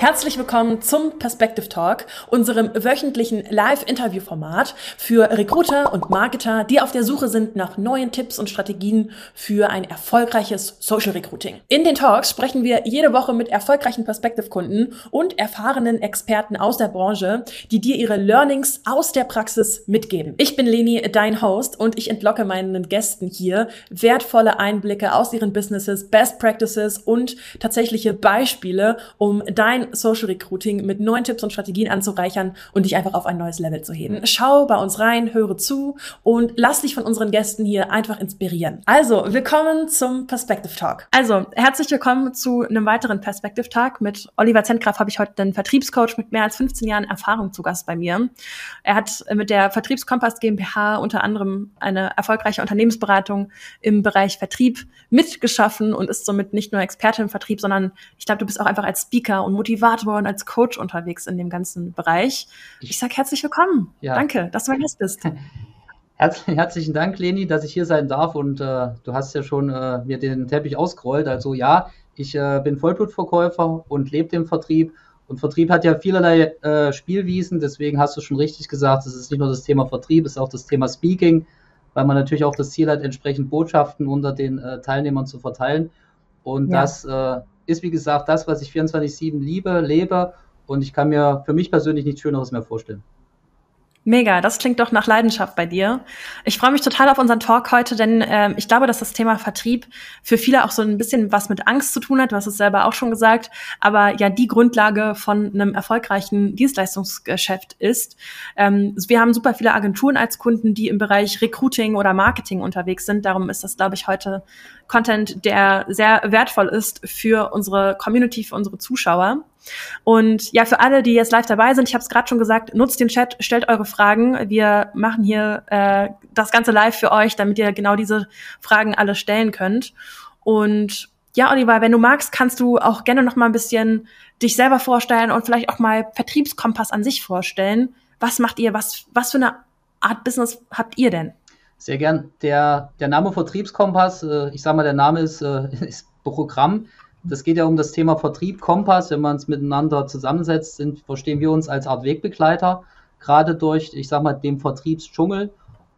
Herzlich willkommen zum Perspective Talk, unserem wöchentlichen Live-Interview-Format für Recruiter und Marketer, die auf der Suche sind nach neuen Tipps und Strategien für ein erfolgreiches Social Recruiting. In den Talks sprechen wir jede Woche mit erfolgreichen Perspective-Kunden und erfahrenen Experten aus der Branche, die dir ihre Learnings aus der Praxis mitgeben. Ich bin Leni, dein Host, und ich entlocke meinen Gästen hier wertvolle Einblicke aus ihren Businesses, Best Practices und tatsächliche Beispiele, um dein Social Recruiting mit neuen Tipps und Strategien anzureichern und dich einfach auf ein neues Level zu heben. Schau bei uns rein, höre zu und lass dich von unseren Gästen hier einfach inspirieren. Also, willkommen zum Perspective Talk. Also, herzlich willkommen zu einem weiteren Perspective Talk. Mit Oliver Zentgraf habe ich heute einen Vertriebscoach mit mehr als 15 Jahren Erfahrung zu Gast bei mir. Er hat mit der Vertriebskompass GmbH unter anderem eine erfolgreiche Unternehmensberatung im Bereich Vertrieb mitgeschaffen und ist somit nicht nur Experte im Vertrieb, sondern ich glaube, du bist auch einfach als Speaker und Motivator Motivator und als Coach unterwegs in dem ganzen Bereich. Ich sage herzlich willkommen. Ja. Danke, dass du mein Gast bist. herzlichen Dank, Leni, dass ich hier sein darf. Und äh, du hast ja schon äh, mir den Teppich ausgerollt. Also ja, ich äh, bin Vollblutverkäufer und lebe im Vertrieb. Und Vertrieb hat ja vielerlei äh, Spielwiesen. Deswegen hast du schon richtig gesagt, es ist nicht nur das Thema Vertrieb, es ist auch das Thema Speaking, weil man natürlich auch das Ziel hat, entsprechend Botschaften unter den äh, Teilnehmern zu verteilen. Und ja. das äh, ist, wie gesagt, das, was ich 24-7 liebe, lebe. Und ich kann mir für mich persönlich nichts Schöneres mehr vorstellen. Mega, das klingt doch nach Leidenschaft bei dir. Ich freue mich total auf unseren Talk heute, denn äh, ich glaube, dass das Thema Vertrieb für viele auch so ein bisschen was mit Angst zu tun hat. Du hast es selber auch schon gesagt, aber ja die Grundlage von einem erfolgreichen Dienstleistungsgeschäft ist. Ähm, wir haben super viele Agenturen als Kunden, die im Bereich Recruiting oder Marketing unterwegs sind. Darum ist das, glaube ich, heute Content, der sehr wertvoll ist für unsere Community, für unsere Zuschauer. Und ja, für alle, die jetzt live dabei sind, ich habe es gerade schon gesagt, nutzt den Chat, stellt eure Fragen. Wir machen hier äh, das Ganze live für euch, damit ihr genau diese Fragen alle stellen könnt. Und ja, Oliver, wenn du magst, kannst du auch gerne noch mal ein bisschen dich selber vorstellen und vielleicht auch mal Vertriebskompass an sich vorstellen. Was macht ihr? Was, was für eine Art Business habt ihr denn? Sehr gern. Der, der Name Vertriebskompass, äh, ich sage mal, der Name ist, äh, ist Programm. Das geht ja um das Thema Vertrieb, Kompass. Wenn man es miteinander zusammensetzt, sind, verstehen wir uns als Art Wegbegleiter, gerade durch, ich sage mal, dem Vertriebsdschungel.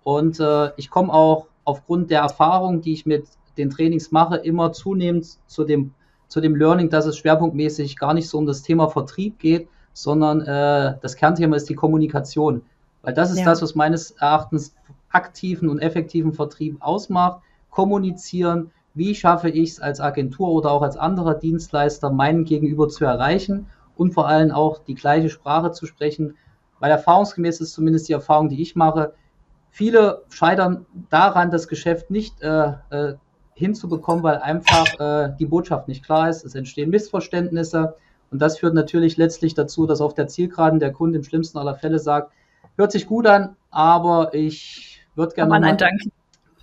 Und äh, ich komme auch aufgrund der Erfahrung, die ich mit den Trainings mache, immer zunehmend zu dem, zu dem Learning, dass es schwerpunktmäßig gar nicht so um das Thema Vertrieb geht, sondern äh, das Kernthema ist die Kommunikation. Weil das ist ja. das, was meines Erachtens aktiven und effektiven Vertrieb ausmacht. Kommunizieren, wie schaffe ich es als Agentur oder auch als anderer Dienstleister, meinen Gegenüber zu erreichen und vor allem auch die gleiche Sprache zu sprechen. Weil erfahrungsgemäß ist zumindest die Erfahrung, die ich mache, viele scheitern daran, das Geschäft nicht äh, äh, hinzubekommen, weil einfach äh, die Botschaft nicht klar ist. Es entstehen Missverständnisse und das führt natürlich letztlich dazu, dass auf der Zielgeraden der Kunde im schlimmsten aller Fälle sagt, hört sich gut an, aber ich würde gerne noch mal,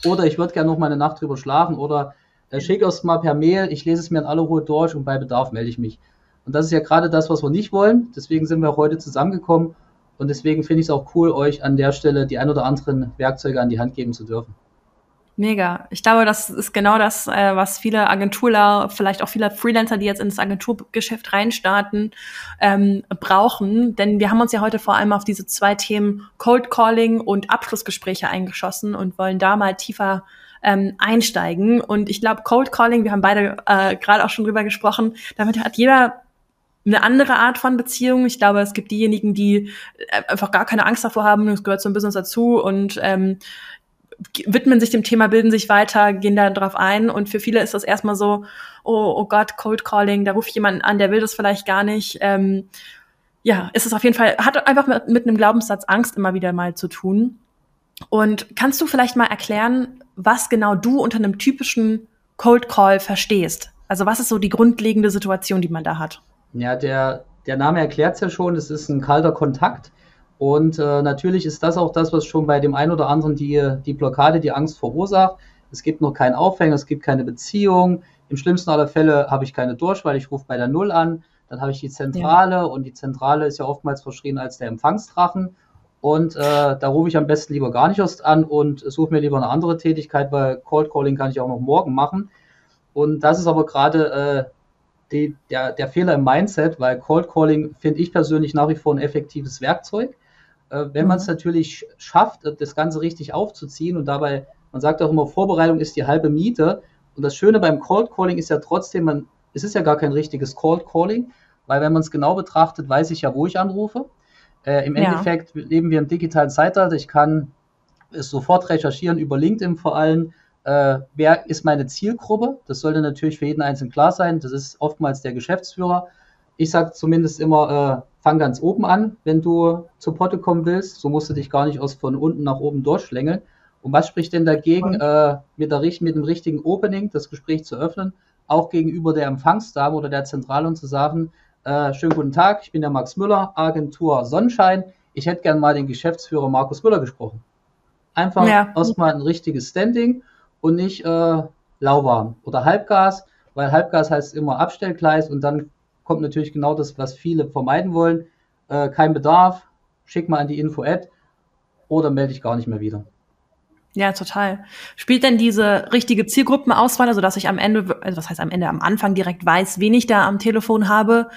oder ich würde gerne noch mal eine Nacht drüber schlafen oder schick erst mal per Mail, ich lese es mir in aller Ruhe durch und bei Bedarf melde ich mich. Und das ist ja gerade das, was wir nicht wollen. Deswegen sind wir heute zusammengekommen und deswegen finde ich es auch cool, euch an der Stelle die ein oder anderen Werkzeuge an die Hand geben zu dürfen. Mega. Ich glaube, das ist genau das, äh, was viele Agenturler, vielleicht auch viele Freelancer, die jetzt ins Agenturgeschäft reinstarten, ähm, brauchen. Denn wir haben uns ja heute vor allem auf diese zwei Themen Cold Calling und Abschlussgespräche eingeschossen und wollen da mal tiefer ähm, einsteigen. Und ich glaube, Cold Calling, wir haben beide äh, gerade auch schon drüber gesprochen, damit hat jeder eine andere Art von Beziehung. Ich glaube, es gibt diejenigen, die äh, einfach gar keine Angst davor haben, es gehört zum Business dazu und ähm, widmen sich dem Thema, bilden sich weiter, gehen da drauf ein. Und für viele ist das erstmal so, oh, oh Gott, Cold Calling, da ruft jemand an, der will das vielleicht gar nicht. Ähm, ja, ist es auf jeden Fall, hat einfach mit, mit einem Glaubenssatz Angst immer wieder mal zu tun. Und kannst du vielleicht mal erklären, was genau du unter einem typischen Cold Call verstehst? Also was ist so die grundlegende Situation, die man da hat? Ja, der, der Name erklärt es ja schon, es ist ein kalter Kontakt. Und äh, natürlich ist das auch das, was schon bei dem einen oder anderen die, die Blockade, die Angst verursacht. Es gibt noch keinen Aufhänger, es gibt keine Beziehung. Im schlimmsten aller Fälle habe ich keine Durchwahl, ich rufe bei der Null an. Dann habe ich die Zentrale ja. und die Zentrale ist ja oftmals verschrien als der Empfangsdrachen. Und äh, da rufe ich am besten lieber gar nicht erst an und suche mir lieber eine andere Tätigkeit, weil Cold Calling kann ich auch noch morgen machen. Und das ist aber gerade äh, die, der, der Fehler im Mindset, weil Cold Calling finde ich persönlich nach wie vor ein effektives Werkzeug. Äh, wenn mhm. man es natürlich schafft, das Ganze richtig aufzuziehen und dabei, man sagt auch immer, Vorbereitung ist die halbe Miete. Und das Schöne beim Cold Calling ist ja trotzdem, man, es ist ja gar kein richtiges Cold Calling, weil wenn man es genau betrachtet, weiß ich ja, wo ich anrufe. Äh, Im ja. Endeffekt leben wir im digitalen Zeitalter. Ich kann es sofort recherchieren über LinkedIn vor allem. Äh, wer ist meine Zielgruppe? Das sollte natürlich für jeden Einzelnen klar sein. Das ist oftmals der Geschäftsführer. Ich sage zumindest immer, äh, fang ganz oben an, wenn du zu Potte kommen willst. So musst du dich gar nicht aus von unten nach oben durchschlängeln. Und was spricht denn dagegen, äh, mit, der, mit dem richtigen Opening das Gespräch zu öffnen, auch gegenüber der Empfangsdame oder der Zentrale und zu sagen, äh, schönen guten Tag, ich bin der Max Müller, Agentur Sonnenschein. Ich hätte gern mal den Geschäftsführer Markus Müller gesprochen. Einfach ja. erstmal ein richtiges Standing und nicht äh, lauwarm oder Halbgas, weil Halbgas heißt immer Abstellgleis und dann kommt natürlich genau das, was viele vermeiden wollen. Äh, kein Bedarf, schick mal an die Info-Ad oder melde dich gar nicht mehr wieder. Ja, total. Spielt denn diese richtige Zielgruppenauswahl, also dass ich am Ende, also was heißt am Ende, am Anfang direkt weiß, wen ich da am Telefon habe,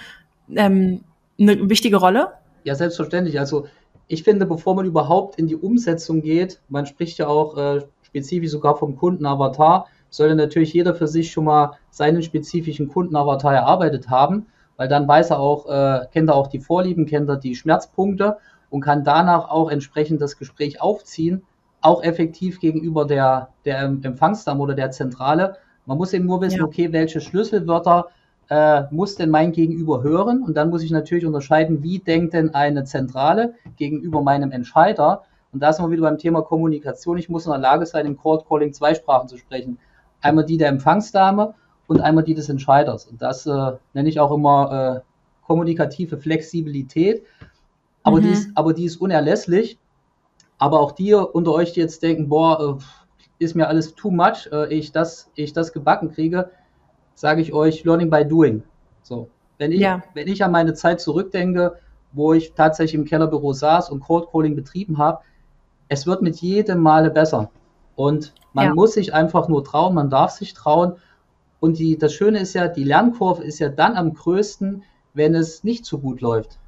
ähm, eine wichtige Rolle? Ja, selbstverständlich. Also ich finde, bevor man überhaupt in die Umsetzung geht, man spricht ja auch äh, spezifisch sogar vom Kundenavatar, sollte natürlich jeder für sich schon mal seinen spezifischen Kundenavatar erarbeitet haben weil dann weiß er auch, äh, kennt er auch die Vorlieben, kennt er die Schmerzpunkte und kann danach auch entsprechend das Gespräch aufziehen, auch effektiv gegenüber der, der Empfangsdame oder der Zentrale. Man muss eben nur wissen, ja. okay, welche Schlüsselwörter äh, muss denn mein Gegenüber hören? Und dann muss ich natürlich unterscheiden, wie denkt denn eine Zentrale gegenüber meinem Entscheider? Und da sind wir wieder beim Thema Kommunikation. Ich muss in der Lage sein, im Cold Calling zwei Sprachen zu sprechen. Einmal die der Empfangsdame und einmal die des Entscheiders. Und das äh, nenne ich auch immer äh, kommunikative Flexibilität. Aber, mhm. die ist, aber die ist unerlässlich. Aber auch die unter euch, die jetzt denken, boah, äh, ist mir alles too much, äh, ich, das, ich das gebacken kriege, sage ich euch, learning by doing. So. Wenn ich, ja. wenn ich an meine Zeit zurückdenke, wo ich tatsächlich im Kellerbüro saß und Cold Calling betrieben habe, es wird mit jedem Male besser. Und man ja. muss sich einfach nur trauen, man darf sich trauen. Und die, das Schöne ist ja, die Lernkurve ist ja dann am größten, wenn es nicht so gut läuft.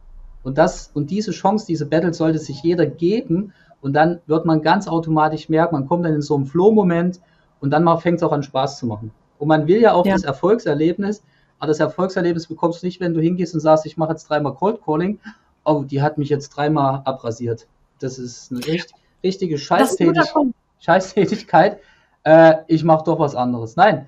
Und das, und diese Chance, diese Battle sollte sich jeder geben. Und dann wird man ganz automatisch merken, man kommt dann in so einen Flow-Moment und dann fängt es auch an Spaß zu machen. Und man will ja auch ja. das Erfolgserlebnis, aber das Erfolgserlebnis bekommst du nicht, wenn du hingehst und sagst, ich mache jetzt dreimal Cold Calling. Oh, die hat mich jetzt dreimal abrasiert. Das ist eine echt, richtige Scheißtätig Scheißtätigkeit. Äh, ich mache doch was anderes. Nein,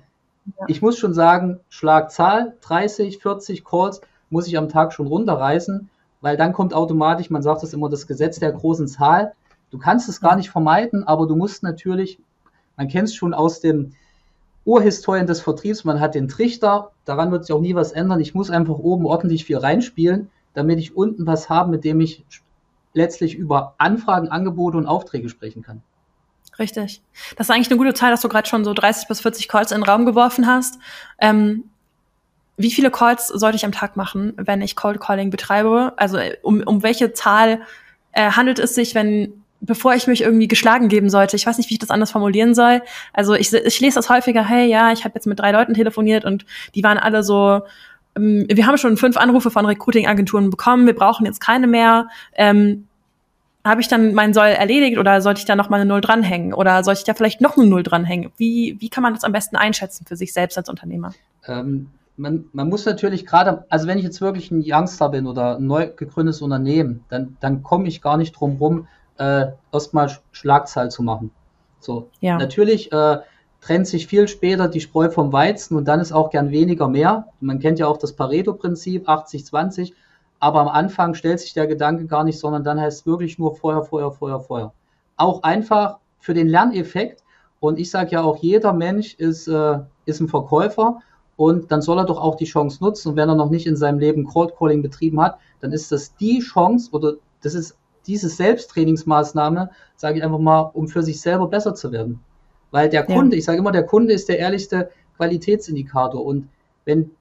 ich muss schon sagen, Schlagzahl 30, 40 Calls muss ich am Tag schon runterreißen, weil dann kommt automatisch, man sagt das immer, das Gesetz der großen Zahl. Du kannst es gar nicht vermeiden, aber du musst natürlich, man kennt es schon aus den Urhistorien des Vertriebs, man hat den Trichter, daran wird sich auch nie was ändern. Ich muss einfach oben ordentlich viel reinspielen, damit ich unten was habe, mit dem ich letztlich über Anfragen, Angebote und Aufträge sprechen kann. Richtig. Das ist eigentlich eine gute Zahl, dass du gerade schon so 30 bis 40 Calls in den Raum geworfen hast. Ähm, wie viele Calls sollte ich am Tag machen, wenn ich Cold Calling betreibe? Also um, um welche Zahl äh, handelt es sich, wenn bevor ich mich irgendwie geschlagen geben sollte. Ich weiß nicht, wie ich das anders formulieren soll. Also ich, ich lese das häufiger, hey, ja, ich habe jetzt mit drei Leuten telefoniert und die waren alle so, ähm, wir haben schon fünf Anrufe von Recruiting-Agenturen bekommen, wir brauchen jetzt keine mehr. Ähm, habe ich dann meinen Soll erledigt oder sollte ich da noch mal eine Null dranhängen oder sollte ich da vielleicht noch eine Null dranhängen? Wie, wie kann man das am besten einschätzen für sich selbst als Unternehmer? Ähm, man, man muss natürlich gerade, also wenn ich jetzt wirklich ein Youngster bin oder ein neu gegründetes Unternehmen, dann, dann komme ich gar nicht drum rum, äh, erstmal Schlagzahl zu machen. So, ja. natürlich äh, trennt sich viel später die Spreu vom Weizen und dann ist auch gern weniger mehr. Man kennt ja auch das Pareto-Prinzip, 80-20. Aber am Anfang stellt sich der Gedanke gar nicht, sondern dann heißt es wirklich nur Feuer, Feuer, Feuer, Feuer. Auch einfach für den Lerneffekt. Und ich sage ja auch, jeder Mensch ist, äh, ist ein Verkäufer und dann soll er doch auch die Chance nutzen. Und wenn er noch nicht in seinem Leben Cold Calling betrieben hat, dann ist das die Chance oder das ist diese Selbsttrainingsmaßnahme, sage ich einfach mal, um für sich selber besser zu werden. Weil der Kunde, ja. ich sage immer, der Kunde ist der ehrlichste Qualitätsindikator. Und wenn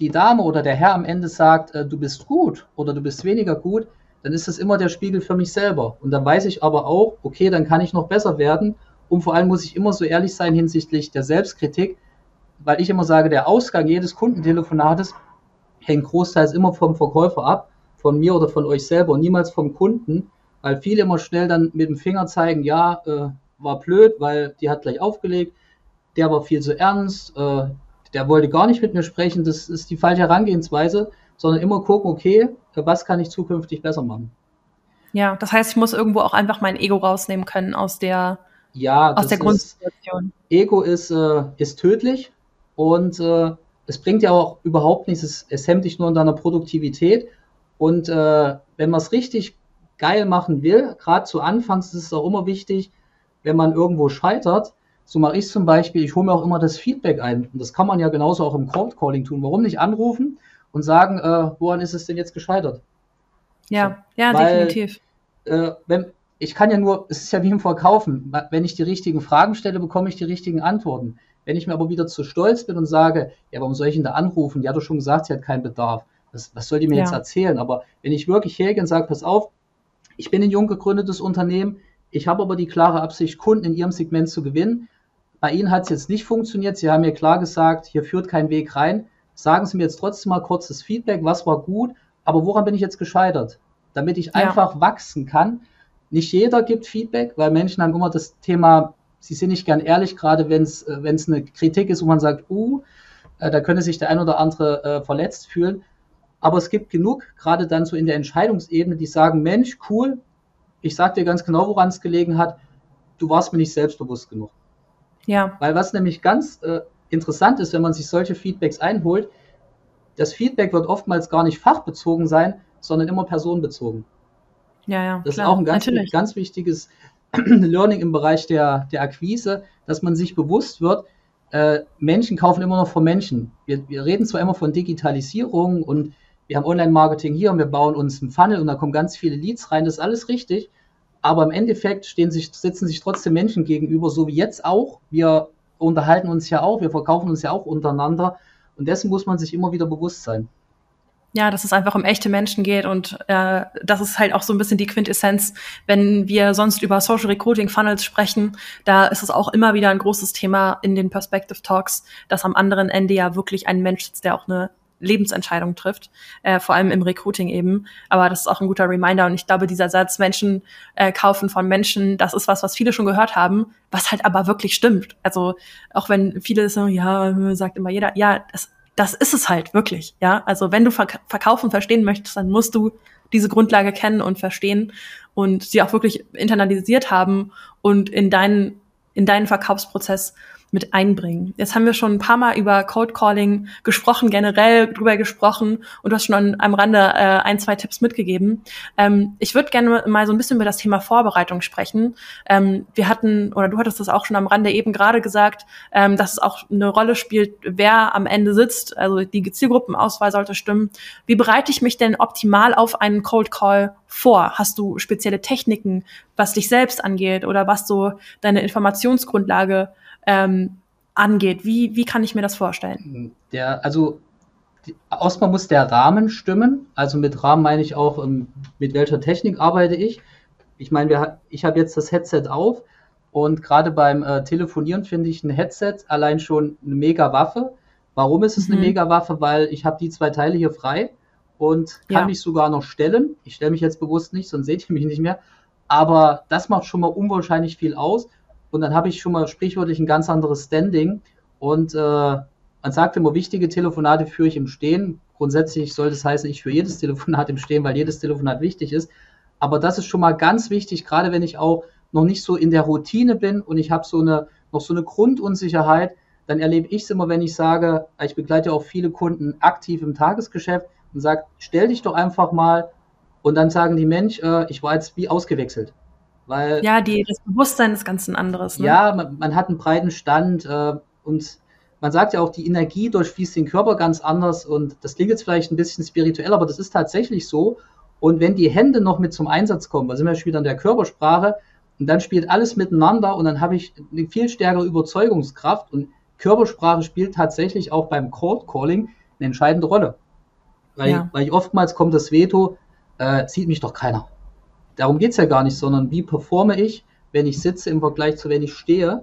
die Dame oder der Herr am Ende sagt, äh, du bist gut oder du bist weniger gut, dann ist das immer der Spiegel für mich selber. Und dann weiß ich aber auch, okay, dann kann ich noch besser werden. Und vor allem muss ich immer so ehrlich sein hinsichtlich der Selbstkritik, weil ich immer sage, der Ausgang jedes Kundentelefonates hängt großteils immer vom Verkäufer ab, von mir oder von euch selber und niemals vom Kunden, weil viele immer schnell dann mit dem Finger zeigen, ja, äh, war blöd, weil die hat gleich aufgelegt, der war viel zu ernst, äh, der wollte gar nicht mit mir sprechen, das ist die falsche Herangehensweise, sondern immer gucken, okay, was kann ich zukünftig besser machen. Ja, das heißt, ich muss irgendwo auch einfach mein Ego rausnehmen können aus der, ja, aus der Grundsituation. Ego ist, äh, ist tödlich und äh, es bringt ja auch überhaupt nichts, es, es hemmt dich nur in deiner Produktivität. Und äh, wenn man es richtig geil machen will, gerade zu Anfangs ist es auch immer wichtig, wenn man irgendwo scheitert, so mache ich zum Beispiel, ich hole mir auch immer das Feedback ein. Und das kann man ja genauso auch im Cold Calling tun. Warum nicht anrufen und sagen, äh, woran ist es denn jetzt gescheitert? Ja, ja, weil, definitiv. Äh, wenn, ich kann ja nur, es ist ja wie im Verkaufen. Wenn ich die richtigen Fragen stelle, bekomme ich die richtigen Antworten. Wenn ich mir aber wieder zu stolz bin und sage, ja, warum soll ich ihn da anrufen? Die hat doch schon gesagt, sie hat keinen Bedarf. Was, was soll die mir ja. jetzt erzählen? Aber wenn ich wirklich hergehe und sage, pass auf, ich bin ein jung gegründetes Unternehmen, ich habe aber die klare Absicht, Kunden in ihrem Segment zu gewinnen. Bei Ihnen hat es jetzt nicht funktioniert. Sie haben mir klar gesagt, hier führt kein Weg rein. Sagen Sie mir jetzt trotzdem mal kurzes Feedback, was war gut, aber woran bin ich jetzt gescheitert? Damit ich ja. einfach wachsen kann. Nicht jeder gibt Feedback, weil Menschen haben immer das Thema, sie sind nicht gern ehrlich, gerade wenn es äh, eine Kritik ist, wo man sagt, uh, äh, da könnte sich der ein oder andere äh, verletzt fühlen. Aber es gibt genug, gerade dann so in der Entscheidungsebene, die sagen, Mensch, cool, ich sag dir ganz genau, woran es gelegen hat, du warst mir nicht selbstbewusst genug. Ja. Weil was nämlich ganz äh, interessant ist, wenn man sich solche Feedbacks einholt, das Feedback wird oftmals gar nicht fachbezogen sein, sondern immer personenbezogen. Ja, ja. Das klar, ist auch ein ganz, ganz wichtiges Learning im Bereich der, der Akquise, dass man sich bewusst wird, äh, Menschen kaufen immer noch von Menschen. Wir, wir reden zwar immer von Digitalisierung und wir haben Online-Marketing hier und wir bauen uns einen Funnel und da kommen ganz viele Leads rein, das ist alles richtig. Aber im Endeffekt stehen sich, sitzen sich trotzdem Menschen gegenüber, so wie jetzt auch. Wir unterhalten uns ja auch, wir verkaufen uns ja auch untereinander. Und dessen muss man sich immer wieder bewusst sein. Ja, dass es einfach um echte Menschen geht und äh, das ist halt auch so ein bisschen die Quintessenz, wenn wir sonst über Social Recruiting Funnels sprechen, da ist es auch immer wieder ein großes Thema in den Perspective Talks, dass am anderen Ende ja wirklich ein Mensch sitzt, der auch eine Lebensentscheidung trifft, äh, vor allem im Recruiting eben. Aber das ist auch ein guter Reminder und ich glaube, dieser Satz Menschen äh, kaufen von Menschen, das ist was, was viele schon gehört haben, was halt aber wirklich stimmt. Also auch wenn viele sagen, ja, sagt immer jeder, ja, das das ist es halt wirklich, ja. Also wenn du verk verkaufen verstehen möchtest, dann musst du diese Grundlage kennen und verstehen und sie auch wirklich internalisiert haben und in deinen in deinen Verkaufsprozess mit einbringen. Jetzt haben wir schon ein paar Mal über Code Calling gesprochen, generell drüber gesprochen und du hast schon am Rande äh, ein, zwei Tipps mitgegeben. Ähm, ich würde gerne mal so ein bisschen über das Thema Vorbereitung sprechen. Ähm, wir hatten, oder du hattest das auch schon am Rande eben gerade gesagt, ähm, dass es auch eine Rolle spielt, wer am Ende sitzt. Also die Zielgruppenauswahl sollte stimmen. Wie bereite ich mich denn optimal auf einen Cold Call vor? Hast du spezielle Techniken, was dich selbst angeht oder was so deine Informationsgrundlage ähm, angeht. Wie, wie kann ich mir das vorstellen? Der, also erstmal muss der Rahmen stimmen. Also mit Rahmen meine ich auch, ähm, mit welcher Technik arbeite ich. Ich meine, wir, ich habe jetzt das Headset auf und gerade beim äh, Telefonieren finde ich ein Headset allein schon eine mega Waffe. Warum ist es mhm. eine mega Waffe? Weil ich habe die zwei Teile hier frei und kann ja. mich sogar noch stellen. Ich stelle mich jetzt bewusst nicht, sonst seht ihr mich nicht mehr. Aber das macht schon mal unwahrscheinlich viel aus. Und dann habe ich schon mal sprichwörtlich ein ganz anderes Standing. Und äh, man sagt immer, wichtige Telefonate führe ich im Stehen. Grundsätzlich sollte es heißen, ich führe jedes Telefonat im Stehen, weil jedes Telefonat wichtig ist. Aber das ist schon mal ganz wichtig, gerade wenn ich auch noch nicht so in der Routine bin und ich habe so eine, noch so eine Grundunsicherheit, dann erlebe ich es immer, wenn ich sage, ich begleite auch viele Kunden aktiv im Tagesgeschäft und sage, stell dich doch einfach mal und dann sagen die Mensch, äh, ich war jetzt wie ausgewechselt. Weil, ja, die, das Bewusstsein ist ganz ein anderes. Ne? Ja, man, man, hat einen breiten Stand äh, und man sagt ja auch, die Energie durchfließt den Körper ganz anders und das klingt jetzt vielleicht ein bisschen spirituell, aber das ist tatsächlich so. Und wenn die Hände noch mit zum Einsatz kommen, da sind wir schon wieder in der Körpersprache, und dann spielt alles miteinander und dann habe ich eine viel stärkere Überzeugungskraft und Körpersprache spielt tatsächlich auch beim Cold Calling eine entscheidende Rolle. Weil, ja. weil ich oftmals kommt das Veto, äh, sieht mich doch keiner darum geht es ja gar nicht, sondern wie performe ich, wenn ich sitze im Vergleich zu wenn ich stehe.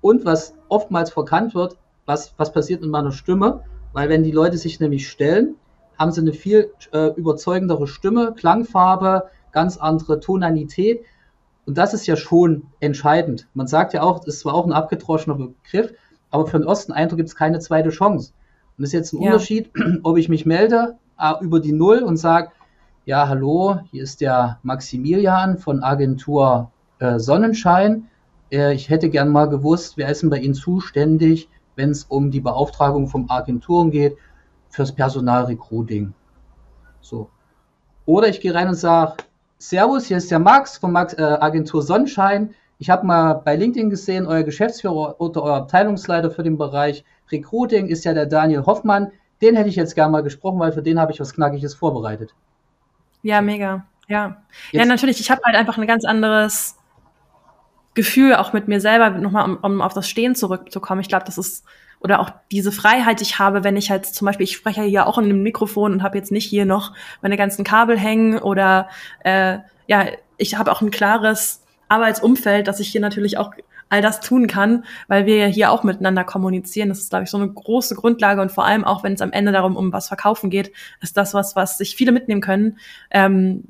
Und was oftmals verkannt wird, was, was passiert mit meiner Stimme, weil wenn die Leute sich nämlich stellen, haben sie eine viel äh, überzeugendere Stimme, Klangfarbe, ganz andere Tonalität. Und das ist ja schon entscheidend. Man sagt ja auch, das ist zwar auch ein abgedroschener Begriff, aber für den ersten Eindruck gibt es keine zweite Chance. Und das ist jetzt ein ja. Unterschied, ob ich mich melde äh, über die Null und sage, ja, hallo, hier ist der Maximilian von Agentur äh, Sonnenschein. Äh, ich hätte gern mal gewusst, wer ist denn bei Ihnen zuständig, wenn es um die Beauftragung von Agenturen geht, fürs Personalrecruiting. So. Oder ich gehe rein und sage, Servus, hier ist der Max von Max, äh, Agentur Sonnenschein. Ich habe mal bei LinkedIn gesehen, euer Geschäftsführer oder euer Abteilungsleiter für den Bereich Recruiting ist ja der Daniel Hoffmann. Den hätte ich jetzt gerne mal gesprochen, weil für den habe ich was Knackiges vorbereitet. Ja, mega. Ja. Jetzt. Ja, natürlich. Ich habe halt einfach ein ganz anderes Gefühl, auch mit mir selber, nochmal um, um auf das Stehen zurückzukommen. Ich glaube, das ist oder auch diese Freiheit, die ich habe, wenn ich halt zum Beispiel, ich spreche ja auch in einem Mikrofon und habe jetzt nicht hier noch meine ganzen Kabel hängen oder äh, ja, ich habe auch ein klares Arbeitsumfeld, dass ich hier natürlich auch all das tun kann, weil wir ja hier auch miteinander kommunizieren. Das ist, glaube ich, so eine große Grundlage und vor allem auch, wenn es am Ende darum um was verkaufen geht, ist das was, was sich viele mitnehmen können, ähm,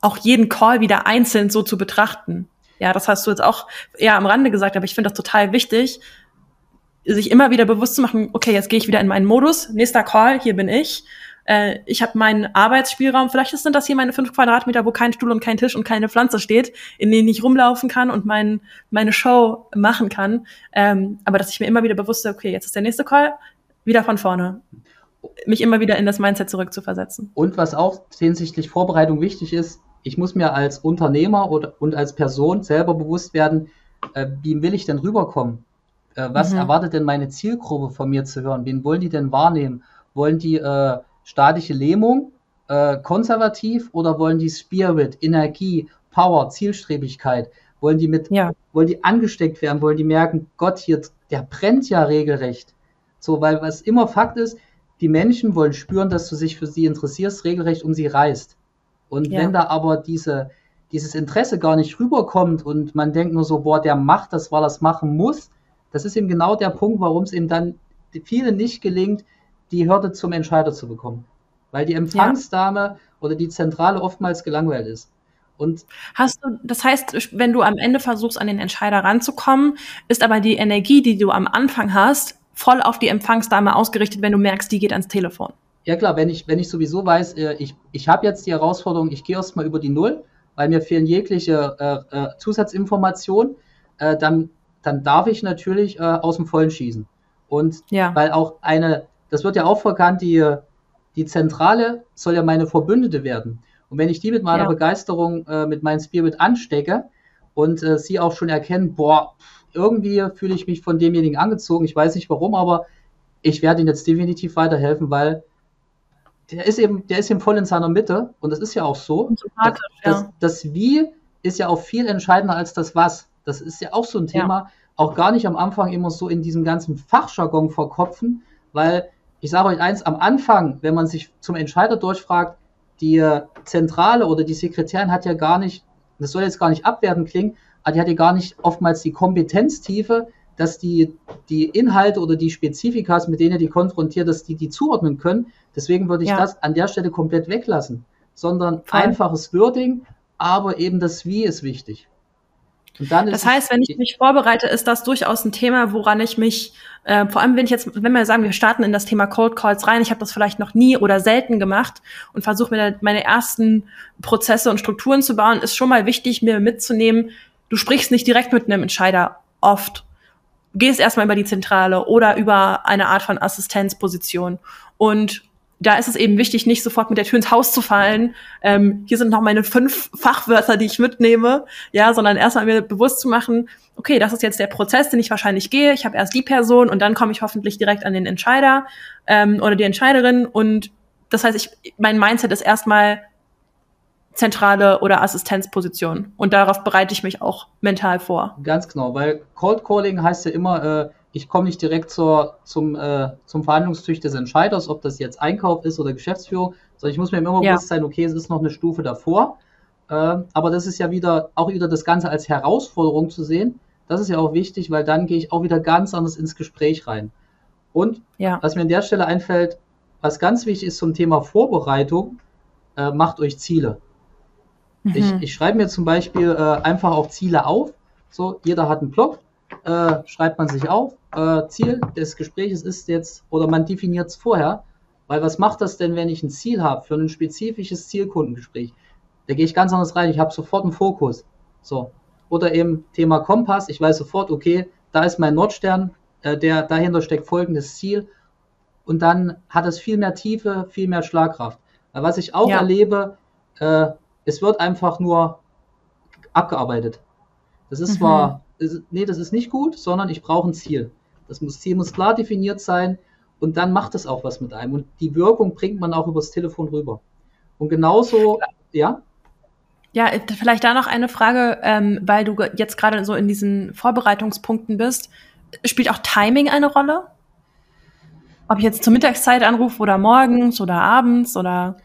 auch jeden Call wieder einzeln so zu betrachten. Ja, das hast du jetzt auch eher am Rande gesagt, aber ich finde das total wichtig, sich immer wieder bewusst zu machen, okay, jetzt gehe ich wieder in meinen Modus, nächster Call, hier bin ich. Äh, ich habe meinen Arbeitsspielraum, vielleicht sind das hier meine fünf Quadratmeter, wo kein Stuhl und kein Tisch und keine Pflanze steht, in denen ich rumlaufen kann und mein, meine Show machen kann. Ähm, aber dass ich mir immer wieder bewusst okay, jetzt ist der nächste Call, wieder von vorne. Mich immer wieder in das Mindset zurückzuversetzen. Und was auch hinsichtlich Vorbereitung wichtig ist, ich muss mir als Unternehmer oder, und als Person selber bewusst werden, äh, wie will ich denn rüberkommen? Äh, was mhm. erwartet denn meine Zielgruppe von mir zu hören? Wen wollen die denn wahrnehmen? Wollen die äh, statische Lähmung, äh, konservativ oder wollen die Spirit, Energie, Power, Zielstrebigkeit? Wollen die mit, ja. wollen die angesteckt werden? Wollen die merken, Gott, hier, der brennt ja regelrecht. So, weil was immer Fakt ist, die Menschen wollen spüren, dass du dich für sie interessierst, regelrecht um sie reißt. Und ja. wenn da aber diese, dieses Interesse gar nicht rüberkommt und man denkt nur so, boah, der macht das, weil er es machen muss, das ist eben genau der Punkt, warum es eben dann vielen nicht gelingt, die Hürde zum Entscheider zu bekommen. Weil die Empfangsdame ja. oder die Zentrale oftmals gelangweilt ist. Und hast du, das heißt, wenn du am Ende versuchst, an den Entscheider ranzukommen, ist aber die Energie, die du am Anfang hast, voll auf die Empfangsdame ausgerichtet, wenn du merkst, die geht ans Telefon. Ja klar, wenn ich, wenn ich sowieso weiß, äh, ich, ich habe jetzt die Herausforderung, ich gehe erstmal über die Null, weil mir fehlen jegliche äh, äh, Zusatzinformationen, äh, dann dann darf ich natürlich äh, aus dem Vollen schießen. Und ja. weil auch eine, das wird ja auch verkannt, die, die Zentrale soll ja meine Verbündete werden. Und wenn ich die mit meiner ja. Begeisterung, äh, mit meinem Spirit anstecke und äh, sie auch schon erkennen, boah, irgendwie fühle ich mich von demjenigen angezogen, ich weiß nicht warum, aber ich werde ihnen jetzt definitiv weiterhelfen, weil der ist eben, der ist eben voll in seiner Mitte und das ist ja auch so. Das, das, das Wie ist ja auch viel entscheidender als das Was. Das ist ja auch so ein Thema. Ja. Auch gar nicht am Anfang immer so in diesem ganzen Fachjargon verkopfen, weil ich sage euch eins, am Anfang, wenn man sich zum Entscheider durchfragt, die Zentrale oder die Sekretärin hat ja gar nicht, das soll jetzt gar nicht abwerten klingen, aber die hat ja gar nicht oftmals die Kompetenztiefe, dass die, die Inhalte oder die Spezifikas, mit denen die konfrontiert, dass die die zuordnen können. Deswegen würde ich ja. das an der Stelle komplett weglassen, sondern Voll. einfaches Wording, aber eben das Wie ist wichtig das heißt, wenn ich mich vorbereite, ist das durchaus ein Thema, woran ich mich, äh, vor allem wenn ich jetzt, wenn wir sagen, wir starten in das Thema Cold Calls rein, ich habe das vielleicht noch nie oder selten gemacht und versuche mir meine ersten Prozesse und Strukturen zu bauen, ist schon mal wichtig, mir mitzunehmen, du sprichst nicht direkt mit einem Entscheider oft. Gehst erstmal über die Zentrale oder über eine Art von Assistenzposition. Und da ist es eben wichtig, nicht sofort mit der Tür ins Haus zu fallen. Ähm, hier sind noch meine fünf Fachwörter, die ich mitnehme, ja, sondern erstmal mir bewusst zu machen, okay, das ist jetzt der Prozess, den ich wahrscheinlich gehe. Ich habe erst die Person und dann komme ich hoffentlich direkt an den Entscheider ähm, oder die Entscheiderin. Und das heißt, ich, mein Mindset ist erstmal zentrale oder Assistenzposition. Und darauf bereite ich mich auch mental vor. Ganz genau, weil Cold Calling heißt ja immer, äh, ich komme nicht direkt zur, zum, äh, zum Verhandlungstisch des Entscheiders, ob das jetzt Einkauf ist oder Geschäftsführung, sondern ich muss mir immer ja. bewusst sein, okay, es ist noch eine Stufe davor. Äh, aber das ist ja wieder auch wieder das Ganze als Herausforderung zu sehen. Das ist ja auch wichtig, weil dann gehe ich auch wieder ganz anders ins Gespräch rein. Und ja. was mir an der Stelle einfällt, was ganz wichtig ist zum Thema Vorbereitung, äh, macht euch Ziele. Mhm. Ich, ich schreibe mir zum Beispiel äh, einfach auch Ziele auf. So, jeder hat einen Blog, äh, schreibt man sich auf. Äh, Ziel des Gesprächs ist jetzt, oder man definiert es vorher, weil was macht das denn, wenn ich ein Ziel habe für ein spezifisches Zielkundengespräch? Da gehe ich ganz anders rein, ich habe sofort einen Fokus. So. Oder eben Thema Kompass, ich weiß sofort, okay, da ist mein Nordstern, äh, der dahinter steckt folgendes Ziel. Und dann hat es viel mehr Tiefe, viel mehr Schlagkraft. Weil was ich auch ja. erlebe, äh, es wird einfach nur abgearbeitet. Das ist mhm. zwar, nee, das ist nicht gut, sondern ich brauche ein Ziel. Das muss, Ziel muss klar definiert sein und dann macht es auch was mit einem. Und die Wirkung bringt man auch übers Telefon rüber. Und genauso, ja? Ja, vielleicht da noch eine Frage, ähm, weil du jetzt gerade so in diesen Vorbereitungspunkten bist. Spielt auch Timing eine Rolle? Ob ich jetzt zur Mittagszeit anrufe oder morgens oder abends oder?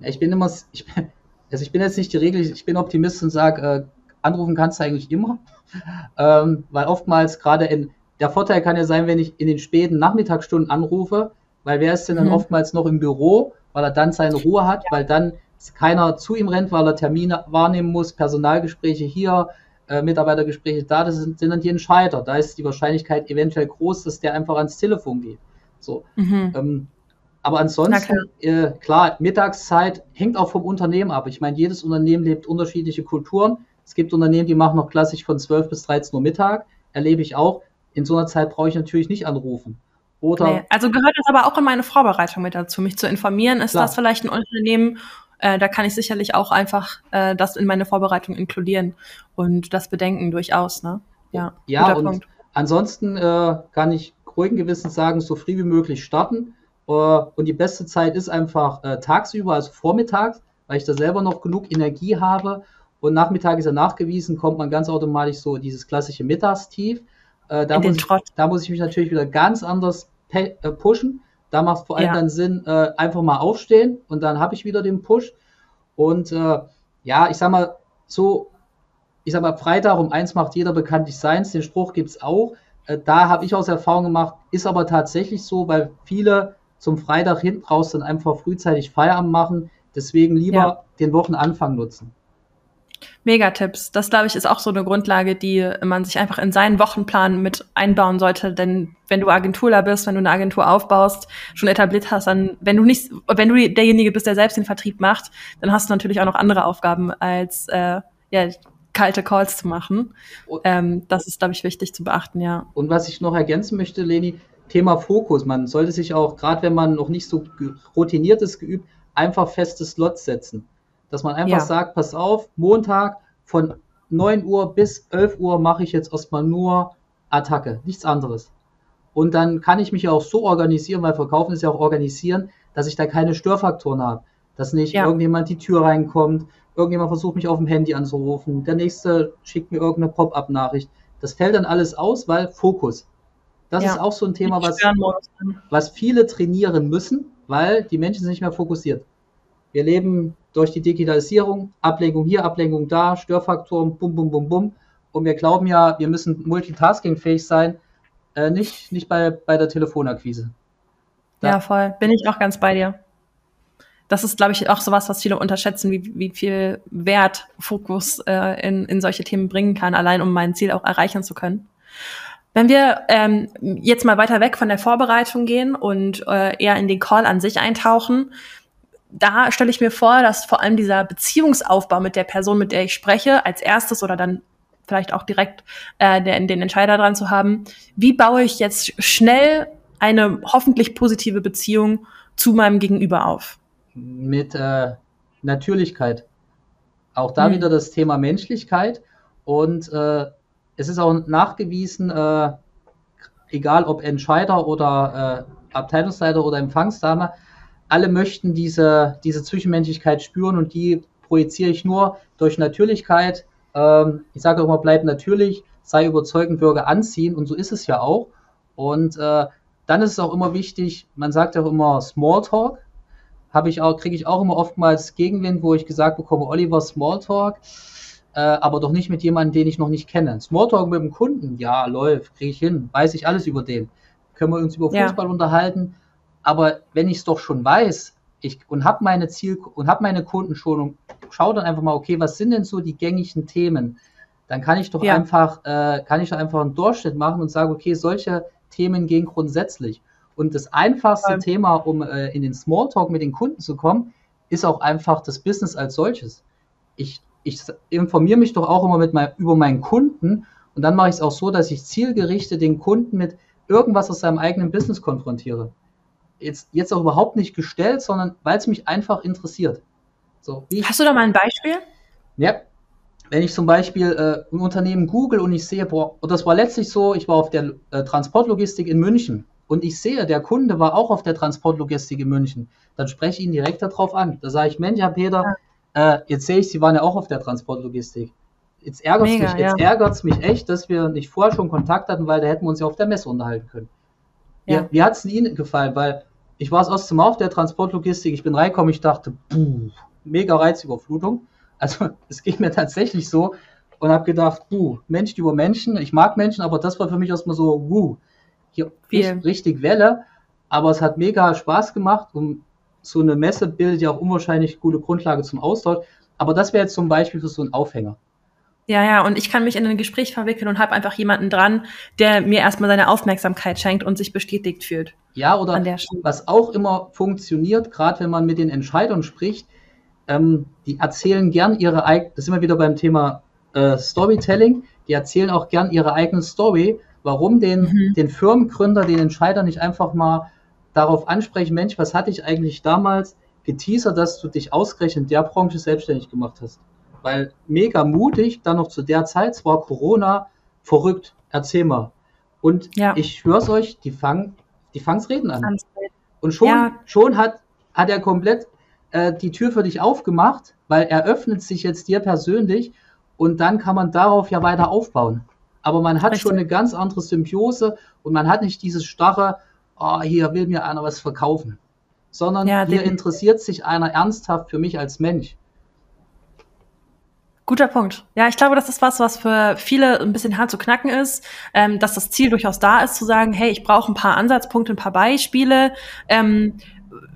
Ja, ich bin immer, ich bin, also ich bin jetzt nicht die Regel, ich bin Optimist und sage, äh, anrufen kannst du eigentlich immer. Ähm, weil oftmals gerade in, der Vorteil kann ja sein, wenn ich in den späten Nachmittagsstunden anrufe, weil wer ist denn dann mhm. oftmals noch im Büro, weil er dann seine Ruhe hat, ja. weil dann keiner zu ihm rennt, weil er Termine wahrnehmen muss, Personalgespräche hier, äh, Mitarbeitergespräche da, das sind, sind, dann die Entscheider. Da ist die Wahrscheinlichkeit eventuell groß, dass der einfach ans Telefon geht. So. Mhm. Ähm, aber ansonsten, äh, klar, Mittagszeit hängt auch vom Unternehmen ab. Ich meine, jedes Unternehmen lebt unterschiedliche Kulturen. Es gibt Unternehmen, die machen noch klassisch von 12 bis 13 Uhr Mittag. Erlebe ich auch. In so einer Zeit brauche ich natürlich nicht anrufen. Oder nee, also gehört das aber auch in meine Vorbereitung mit dazu, mich zu informieren. Ist klar. das vielleicht ein Unternehmen, äh, da kann ich sicherlich auch einfach äh, das in meine Vorbereitung inkludieren und das bedenken durchaus. Ne? Ja, ja und Punkt. ansonsten äh, kann ich ruhigen Gewissens sagen, so früh wie möglich starten. Äh, und die beste Zeit ist einfach äh, tagsüber, also vormittags, weil ich da selber noch genug Energie habe. Und Nachmittag ist ja nachgewiesen, kommt man ganz automatisch so dieses klassische Mittagstief. Äh, da, muss ich, da muss ich mich natürlich wieder ganz anders pushen. Da macht es vor allem ja. dann Sinn, äh, einfach mal aufstehen und dann habe ich wieder den Push. Und äh, ja, ich sag mal, so, ich sag mal, Freitag um eins macht jeder bekanntlich seins, den Spruch gibt es auch. Äh, da habe ich aus Erfahrung gemacht, ist aber tatsächlich so, weil viele zum Freitag hinten raus dann einfach frühzeitig Feierabend machen. Deswegen lieber ja. den Wochenanfang nutzen. Megatipps. Das, glaube ich, ist auch so eine Grundlage, die man sich einfach in seinen Wochenplan mit einbauen sollte. Denn wenn du Agenturler bist, wenn du eine Agentur aufbaust, schon etabliert hast, dann, wenn du nicht, wenn du derjenige bist, der selbst den Vertrieb macht, dann hast du natürlich auch noch andere Aufgaben als äh, ja, kalte Calls zu machen. Ähm, das ist, glaube ich, wichtig zu beachten, ja. Und was ich noch ergänzen möchte, Leni, Thema Fokus. Man sollte sich auch, gerade wenn man noch nicht so routiniert ist, geübt, einfach feste Slots setzen. Dass man einfach ja. sagt, pass auf, Montag von 9 Uhr bis 11 Uhr mache ich jetzt erstmal nur Attacke, nichts anderes. Und dann kann ich mich auch so organisieren, weil Verkaufen ist ja auch organisieren, dass ich da keine Störfaktoren habe. Dass nicht ja. irgendjemand die Tür reinkommt, irgendjemand versucht mich auf dem Handy anzurufen, der nächste schickt mir irgendeine Pop-up-Nachricht. Das fällt dann alles aus, weil Fokus. Das ja. ist auch so ein Thema, was, was viele trainieren müssen, weil die Menschen sind nicht mehr fokussiert. Wir leben durch die Digitalisierung, Ablenkung hier, Ablenkung da, Störfaktoren, bum, bum, bum, bum. Und wir glauben ja, wir müssen multitaskingfähig sein, äh, nicht, nicht bei, bei der Telefonakquise. Da ja, voll. Bin ich auch ganz bei dir. Das ist, glaube ich, auch sowas, was viele unterschätzen, wie, wie viel Wert Fokus äh, in, in solche Themen bringen kann, allein um mein Ziel auch erreichen zu können. Wenn wir ähm, jetzt mal weiter weg von der Vorbereitung gehen und äh, eher in den Call an sich eintauchen, da stelle ich mir vor, dass vor allem dieser Beziehungsaufbau mit der Person, mit der ich spreche, als erstes oder dann vielleicht auch direkt äh, den, den Entscheider dran zu haben, wie baue ich jetzt schnell eine hoffentlich positive Beziehung zu meinem Gegenüber auf? Mit äh, Natürlichkeit. Auch da hm. wieder das Thema Menschlichkeit und äh, es ist auch nachgewiesen, äh, egal ob Entscheider oder äh, Abteilungsleiter oder Empfangsdame, alle möchten diese, diese Zwischenmenschlichkeit spüren und die projiziere ich nur durch Natürlichkeit. Ähm, ich sage immer, bleib natürlich, sei überzeugend, Bürger anziehen und so ist es ja auch. Und äh, dann ist es auch immer wichtig, man sagt ja auch immer Smalltalk, habe ich auch, kriege ich auch immer oftmals Gegenwind, wo ich gesagt bekomme, Oliver, Smalltalk, äh, aber doch nicht mit jemandem, den ich noch nicht kenne. Smalltalk mit dem Kunden, ja, läuft, kriege ich hin, weiß ich alles über den. Können wir uns über Fußball ja. unterhalten, Aber wenn ich es doch schon weiß ich, und habe meine Ziel und habe meine Kunden schon und schaue dann einfach mal, okay, was sind denn so die gängigen Themen? Dann kann ich doch ja. einfach, äh, kann ich doch einfach einen Durchschnitt machen und sagen, okay, solche Themen gehen grundsätzlich. Und das einfachste ja. Thema, um äh, in den Smalltalk mit den Kunden zu kommen, ist auch einfach das Business als solches. Ich, ich informiere mich doch auch immer mit mein, über meinen Kunden und dann mache ich es auch so, dass ich zielgerichtet den Kunden mit irgendwas aus seinem eigenen Business konfrontiere. Jetzt, jetzt auch überhaupt nicht gestellt, sondern weil es mich einfach interessiert. So, Hast du da mal ein Beispiel? Ja, wenn ich zum Beispiel äh, ein Unternehmen google und ich sehe, boah, und das war letztlich so, ich war auf der äh, Transportlogistik in München und ich sehe, der Kunde war auch auf der Transportlogistik in München, dann spreche ich ihn direkt darauf an. Da sage ich, Mensch, Herr Peter, ja. äh, jetzt sehe ich, Sie waren ja auch auf der Transportlogistik. Jetzt ärgert es mich, jetzt ja. ärgert's mich echt, dass wir nicht vorher schon Kontakt hatten, weil da hätten wir uns ja auf der Messe unterhalten können. Ja. Wie, wie hat es Ihnen gefallen? Weil ich war das erste Mal auf der Transportlogistik, ich bin reingekommen, ich dachte, puh, mega Reizüberflutung. Also es ging mir tatsächlich so und habe gedacht, buh, Mensch über Menschen, ich mag Menschen, aber das war für mich erstmal so, wuh, hier richtig, richtig Welle, aber es hat mega Spaß gemacht und so eine Messe bildet ja auch unwahrscheinlich gute Grundlage zum Austausch. Aber das wäre jetzt zum Beispiel für so einen Aufhänger. Ja, ja, und ich kann mich in ein Gespräch verwickeln und habe einfach jemanden dran, der mir erstmal seine Aufmerksamkeit schenkt und sich bestätigt fühlt. Ja, oder was auch immer funktioniert, gerade wenn man mit den Entscheidern spricht, ähm, die erzählen gern ihre eigene, das sind wir wieder beim Thema äh, Storytelling, die erzählen auch gern ihre eigene Story, warum den, mhm. den Firmengründer, den Entscheider nicht einfach mal darauf ansprechen, Mensch, was hatte ich eigentlich damals geteasert, dass du dich ausgerechnet in der Branche selbstständig gemacht hast. Weil mega mutig, dann noch zu der Zeit, zwar Corona, verrückt, erzähl mal. Und ja. ich schwör's euch, die fangen, die fangen's reden an. Und schon, ja. schon hat, hat er komplett äh, die Tür für dich aufgemacht, weil er öffnet sich jetzt dir persönlich und dann kann man darauf ja weiter aufbauen. Aber man hat Richtig. schon eine ganz andere Symbiose und man hat nicht dieses starre, oh, hier will mir einer was verkaufen, sondern ja, hier interessiert sich einer ernsthaft für mich als Mensch. Guter Punkt. Ja, ich glaube, das ist was, was für viele ein bisschen hart zu knacken ist, ähm, dass das Ziel durchaus da ist, zu sagen, hey, ich brauche ein paar Ansatzpunkte, ein paar Beispiele, ähm,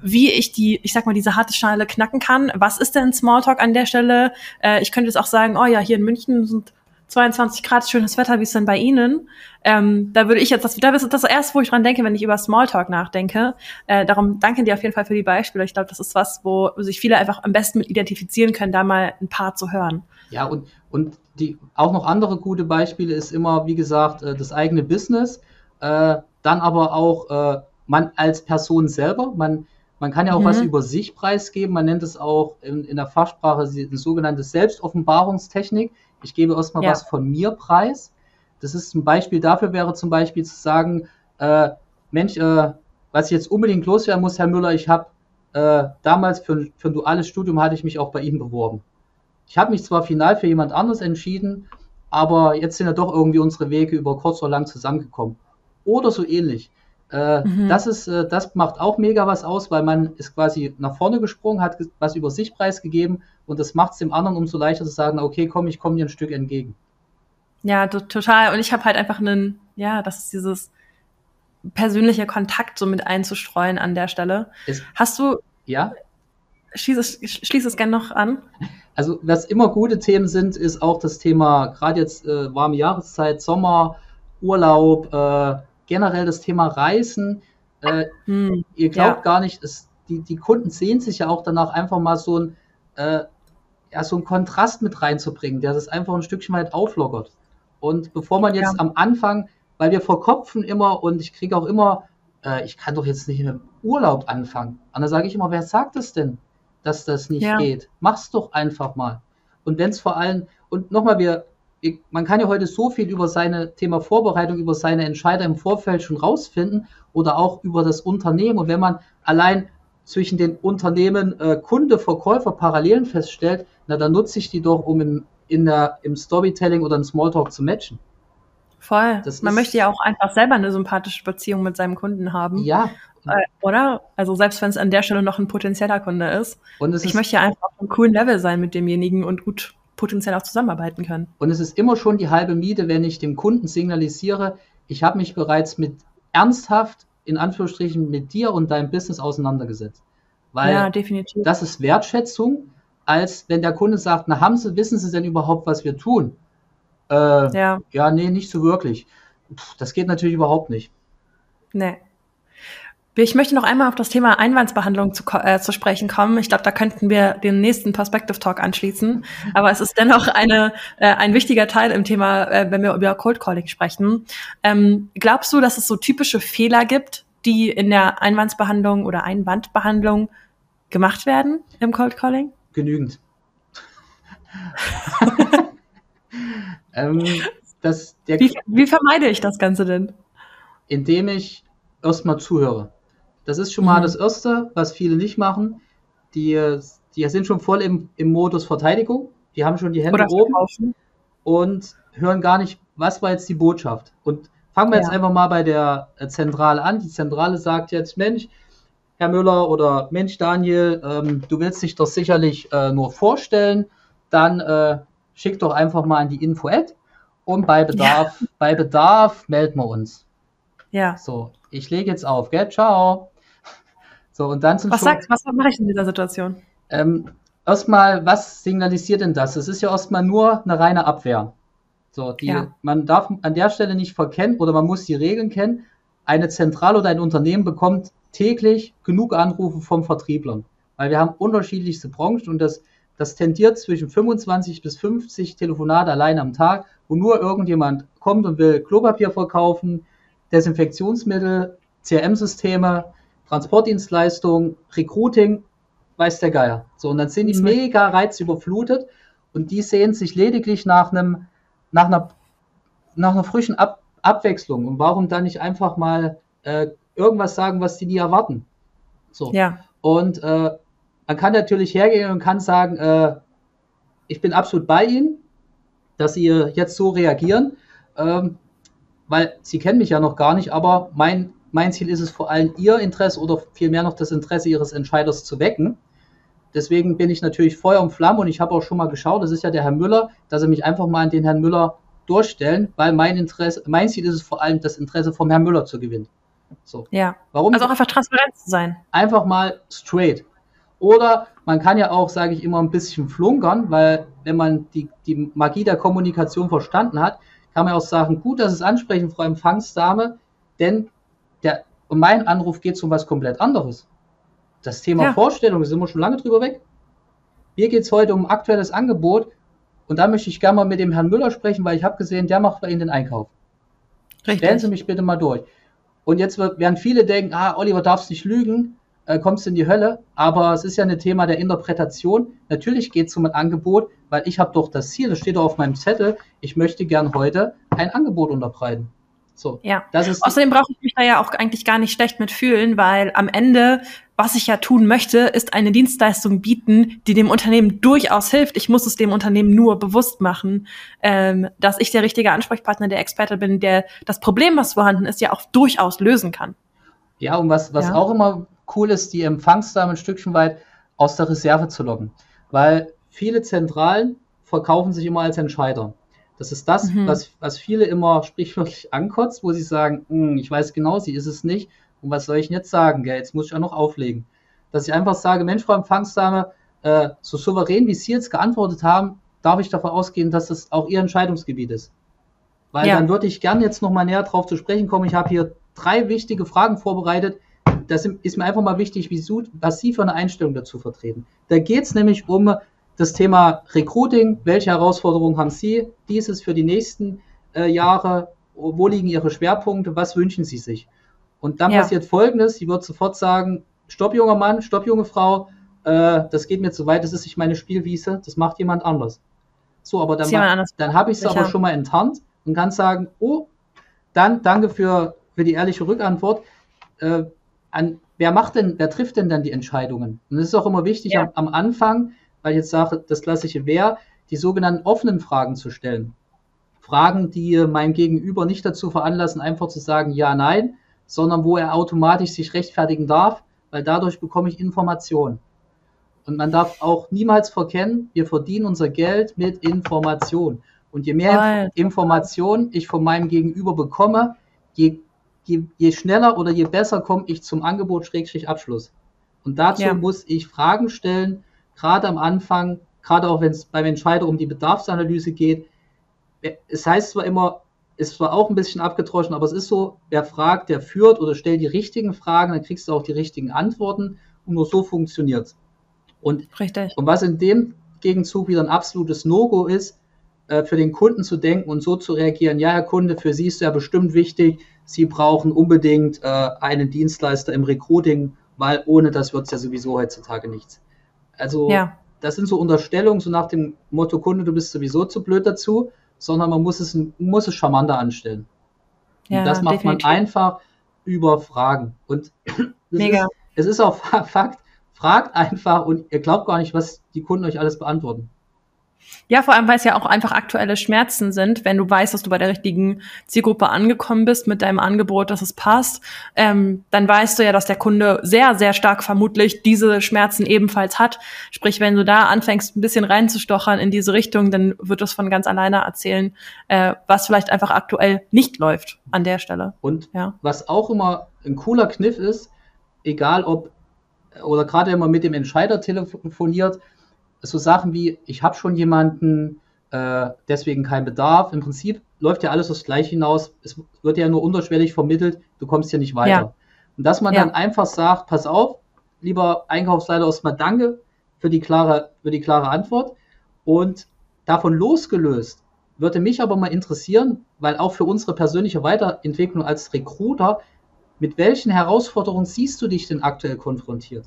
wie ich die, ich sag mal, diese harte Schale knacken kann. Was ist denn Smalltalk an der Stelle? Äh, ich könnte jetzt auch sagen, oh ja, hier in München sind 22 Grad, schönes Wetter, wie ist denn bei Ihnen? Ähm, da würde ich jetzt, das, da ist das erste, wo ich dran denke, wenn ich über Smalltalk nachdenke. Äh, darum danke dir auf jeden Fall für die Beispiele. Ich glaube, das ist was, wo sich viele einfach am besten mit identifizieren können, da mal ein paar zu hören. Ja, und, und die, auch noch andere gute Beispiele ist immer, wie gesagt, äh, das eigene Business, äh, dann aber auch äh, man als Person selber, man, man kann ja auch mhm. was über sich preisgeben, man nennt es auch in, in der Fachsprache die sogenannte Selbstoffenbarungstechnik. Ich gebe erstmal ja. was von mir preis. Das ist ein Beispiel dafür wäre zum Beispiel zu sagen, äh, Mensch, äh, was ich jetzt unbedingt loswerden muss, Herr Müller, ich habe äh, damals für, für ein duales Studium hatte ich mich auch bei Ihnen beworben. Ich habe mich zwar final für jemand anderes entschieden, aber jetzt sind ja doch irgendwie unsere Wege über kurz oder lang zusammengekommen. Oder so ähnlich. Äh, mhm. Das ist, äh, das macht auch mega was aus, weil man ist quasi nach vorne gesprungen, hat was über sich preisgegeben und das macht es dem anderen umso leichter zu sagen, okay, komm, ich komme dir ein Stück entgegen. Ja, total. Und ich habe halt einfach einen, ja, das ist dieses persönliche Kontakt so mit einzustreuen an der Stelle. Ist, Hast du? Ja. Schließ es, schließ es gerne noch an. Also, was immer gute Themen sind, ist auch das Thema, gerade jetzt äh, warme Jahreszeit, Sommer, Urlaub, äh, generell das Thema Reisen. Äh, hm, ihr glaubt ja. gar nicht, es, die, die Kunden sehen sich ja auch danach einfach mal so ein, äh, ja, so einen Kontrast mit reinzubringen, der das einfach ein Stückchen weit auflockert. Und bevor man jetzt ja. am Anfang, weil wir verkopfen immer und ich kriege auch immer, äh, ich kann doch jetzt nicht mit dem Urlaub anfangen. Und dann sage ich immer, wer sagt es denn, dass das nicht ja. geht? Mach's doch einfach mal. Und wenn es vor allem, und nochmal, wir, man kann ja heute so viel über seine Thema Vorbereitung, über seine Entscheider im Vorfeld schon rausfinden oder auch über das Unternehmen. Und wenn man allein zwischen den Unternehmen äh, Kunde, Verkäufer Parallelen feststellt, na dann nutze ich die doch, um in, in der, im Storytelling oder im Smalltalk zu matchen. Voll. Das man möchte ja auch einfach selber eine sympathische Beziehung mit seinem Kunden haben. Ja. Äh, oder? Also selbst wenn es an der Stelle noch ein potenzieller Kunde ist. Und ich möchte ja einfach auf einem coolen Level sein mit demjenigen und gut potenziell auch zusammenarbeiten können. Und es ist immer schon die halbe Miete, wenn ich dem Kunden signalisiere, ich habe mich bereits mit ernsthaft in Anführungsstrichen mit dir und deinem Business auseinandergesetzt. Weil ja, definitiv. das ist Wertschätzung, als wenn der Kunde sagt, na haben Sie, wissen Sie denn überhaupt, was wir tun? Äh, ja. ja, nee, nicht so wirklich. Puh, das geht natürlich überhaupt nicht. Nee. Ich möchte noch einmal auf das Thema Einwandsbehandlung zu, äh, zu sprechen kommen. Ich glaube, da könnten wir den nächsten Perspective Talk anschließen. Aber es ist dennoch eine, äh, ein wichtiger Teil im Thema, äh, wenn wir über Cold Calling sprechen. Ähm, glaubst du, dass es so typische Fehler gibt, die in der Einwandsbehandlung oder Einwandbehandlung gemacht werden im Cold Calling? Genügend. ähm, das, wie, wie vermeide ich das Ganze denn? Indem ich erstmal zuhöre. Das ist schon mal mhm. das Erste, was viele nicht machen. Die, die sind schon voll im, im Modus Verteidigung. Die haben schon die Hände Oder oben verkaufen. und hören gar nicht, was war jetzt die Botschaft. Und fangen wir ja. jetzt einfach mal bei der äh, Zentrale an. Die Zentrale sagt jetzt, Mensch, Herr Müller oder Mensch, Daniel, ähm, du willst dich doch sicherlich äh, nur vorstellen. Dann äh, schick doch einfach mal an die Info-Ad und bei Bedarf, ja. bei Bedarf melden wir uns. Ja. So, ich lege jetzt auf, gell? Ciao. So, und dann zum Was sagst was mache ich in dieser Situation? Ähm, erstmal, was signalisiert denn das? Es ist ja erstmal nur eine reine Abwehr. So, die, ja. man darf an der Stelle nicht verkennen oder man muss die Regeln kennen. Eine Zentrale oder ein Unternehmen bekommt täglich genug Anrufe vom Vertrieblern, weil wir haben unterschiedlichste Branchen und das, das tendiert zwischen 25 bis 50 Telefonate allein am Tag, wo nur irgendjemand kommt und will Klopapier verkaufen, Desinfektionsmittel, CRM-Systeme, Transportdienstleistungen, Recruiting, weiß der Geier. So, und dann sind die mhm. mega reizüberflutet und die sehen sich lediglich nach einem, nach einer, nach einer frischen Ab Abwechslung. Und warum dann nicht einfach mal äh, irgendwas sagen, was die nie erwarten? So. Ja. Und äh, man kann natürlich hergehen und kann sagen, äh, ich bin absolut bei Ihnen, dass Sie jetzt so reagieren, ähm, weil Sie kennen mich ja noch gar nicht, aber mein mein Ziel ist es vor allem, Ihr Interesse oder vielmehr noch das Interesse Ihres Entscheiders zu wecken. Deswegen bin ich natürlich Feuer und Flamme und ich habe auch schon mal geschaut, das ist ja der Herr Müller, dass Sie mich einfach mal an den Herrn Müller durchstellen, weil mein Interesse, mein Ziel ist es vor allem, das Interesse vom Herrn Müller zu gewinnen. So. Ja. Warum? Also auch einfach transparent zu sein. Einfach mal straight. Oder man kann ja auch, sage ich immer, ein bisschen flunkern, weil wenn man die, die Magie der Kommunikation verstanden hat, kann man auch sagen, gut, dass es ansprechen, Frau Empfangsdame, denn der, mein Anruf geht um was komplett anderes. Das Thema ja. Vorstellung, da sind wir schon lange drüber weg. Mir geht es heute um aktuelles Angebot und da möchte ich gerne mal mit dem Herrn Müller sprechen, weil ich habe gesehen, der macht bei Ihnen den Einkauf. Richtig. Stellen Sie mich bitte mal durch. Und jetzt werden viele denken, ah, Oliver darfst nicht lügen, äh, kommst in die Hölle. Aber es ist ja ein Thema der Interpretation. Natürlich geht es um ein Angebot, weil ich habe doch das Ziel, das steht doch auf meinem Zettel, ich möchte gern heute ein Angebot unterbreiten. So, ja. Das ist Außerdem brauche ich mich da ja auch eigentlich gar nicht schlecht mit fühlen, weil am Ende, was ich ja tun möchte, ist eine Dienstleistung bieten, die dem Unternehmen durchaus hilft. Ich muss es dem Unternehmen nur bewusst machen, ähm, dass ich der richtige Ansprechpartner, der Experte bin, der das Problem, was vorhanden ist, ja auch durchaus lösen kann. Ja, und was, was ja. auch immer cool ist, die Empfangsdame ein Stückchen weit aus der Reserve zu locken. Weil viele Zentralen verkaufen sich immer als Entscheider. Das ist das, mhm. was, was viele immer sprichwörtlich ankotzt, wo sie sagen, hm, ich weiß genau, sie ist es nicht. Und was soll ich denn jetzt sagen? Gell? Jetzt muss ich auch noch auflegen. Dass ich einfach sage, Mensch, Frau Empfangsdame, äh, so souverän, wie Sie jetzt geantwortet haben, darf ich davon ausgehen, dass das auch Ihr Entscheidungsgebiet ist. Weil ja. dann würde ich gern jetzt noch mal näher drauf zu sprechen kommen. Ich habe hier drei wichtige Fragen vorbereitet. Das ist mir einfach mal wichtig, wie, was Sie für eine Einstellung dazu vertreten. Da geht es nämlich um das Thema Recruiting, welche Herausforderungen haben Sie dieses für die nächsten äh, Jahre? Wo liegen Ihre Schwerpunkte? Was wünschen Sie sich? Und dann ja. passiert Folgendes, sie wird sofort sagen, stopp junger Mann, stopp junge Frau, äh, das geht mir zu weit, das ist nicht meine Spielwiese, das macht jemand anders. So, aber dann, dann habe ich es aber schon mal enttarnt und kann sagen, oh, dann danke für, für die ehrliche Rückantwort. Äh, an, wer macht denn, wer trifft denn dann die Entscheidungen? Und es ist auch immer wichtig, ja. am, am Anfang weil ich jetzt sage, das klassische wäre, die sogenannten offenen Fragen zu stellen. Fragen, die mein Gegenüber nicht dazu veranlassen, einfach zu sagen ja, nein, sondern wo er automatisch sich rechtfertigen darf, weil dadurch bekomme ich Informationen. Und man darf auch niemals verkennen, wir verdienen unser Geld mit Information. Und je mehr Nein. Information ich von meinem Gegenüber bekomme, je, je, je schneller oder je besser komme ich zum Angebot Schrägstrich Abschluss. Und dazu Ja. muss ich Fragen stellen, gerade am Anfang, gerade auch wenn es beim Entscheider um die Bedarfsanalyse geht. Es heißt zwar immer, ist zwar auch ein bisschen abgedroschen, aber es ist so, wer fragt, der führt oder stellt die richtigen Fragen, dann kriegst du auch die richtigen Antworten und nur so funktioniert's. Und Richtig. und was in dem Gegenzug wieder ein absolutes No-Go ist, äh, für den Kunden zu denken und so zu reagieren, ja, Herr Kunde, für Sie ist ja bestimmt wichtig, Sie brauchen unbedingt äh, einen Dienstleister im Recruiting, weil ohne das wird's ja sowieso heutzutage nichts. Also Ja. das sind so Unterstellungen, so nach dem Motto, Kunde, du bist sowieso zu blöd dazu, sondern man muss es, muss es charmanter anstellen. Ja, und das macht definitiv. man einfach über Fragen. Und Mega. Ist, es ist auch Fa- Fakt, fragt einfach und ihr glaubt gar nicht, was die Kunden euch alles beantworten. Ja, vor allem, weil es ja auch einfach aktuelle Schmerzen sind, wenn du weißt, dass du bei der richtigen Zielgruppe angekommen bist mit deinem Angebot, dass es passt, ähm, dann weißt du ja, dass der Kunde sehr, sehr stark vermutlich diese Schmerzen ebenfalls hat. Sprich, wenn du da anfängst, ein bisschen reinzustochern in diese Richtung, dann wird das von ganz alleine erzählen, äh, was vielleicht einfach aktuell nicht läuft an der Stelle. Und Ja. was auch immer ein cooler Kniff ist, egal ob, oder gerade wenn man mit dem Entscheider telefoniert, so Sachen wie, ich habe schon jemanden, äh, deswegen kein Bedarf. Im Prinzip läuft ja alles aufs Gleiche hinaus. Es wird ja nur unterschwellig vermittelt, du kommst hier nicht weiter. Ja. Und dass man Ja. dann einfach sagt, pass auf, lieber Einkaufsleiter erstmal danke für die klare, für die klare Antwort. Und davon losgelöst würde mich aber mal interessieren, weil auch für unsere persönliche Weiterentwicklung als Recruiter, mit welchen Herausforderungen siehst du dich denn aktuell konfrontiert?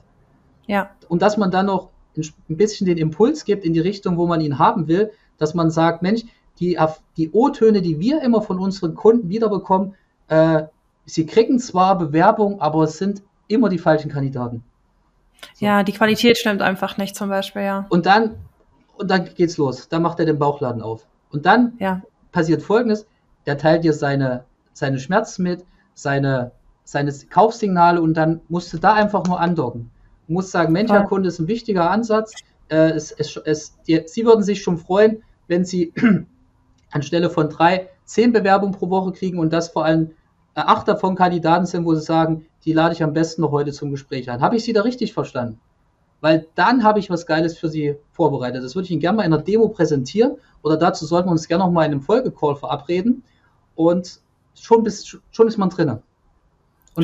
Ja. Und dass man dann noch ein bisschen den Impuls gibt in die Richtung, wo man ihn haben will, dass man sagt, Mensch, die, die O-Töne, die wir immer von unseren Kunden wiederbekommen, äh, sie kriegen zwar Bewerbung, aber es sind immer die falschen Kandidaten. So. Ja, die Qualität stimmt einfach nicht zum Beispiel, ja. Und dann, und dann geht's los. Dann macht er den Bauchladen auf. Und dann Ja. passiert folgendes: Der teilt dir seine, seine Schmerzen mit, seine, seine Kaufsignale und dann musst du da einfach nur andocken. Du musst sagen, Mensch, Toll. Herr Kunde, ist ein wichtiger Ansatz. Äh, es, es, es, die, Sie würden sich schon freuen, wenn Sie anstelle von drei, zehn Bewerbungen pro Woche kriegen und das vor allem äh, acht davon Kandidaten sind, wo Sie sagen, die lade ich am besten noch heute zum Gespräch ein. Habe ich Sie da richtig verstanden? Weil dann habe ich was Geiles für Sie vorbereitet. Das würde ich Ihnen gerne mal in einer Demo präsentieren oder dazu sollten wir uns gerne noch mal in einem Folgecall verabreden und schon, bist, schon ist man drinnen.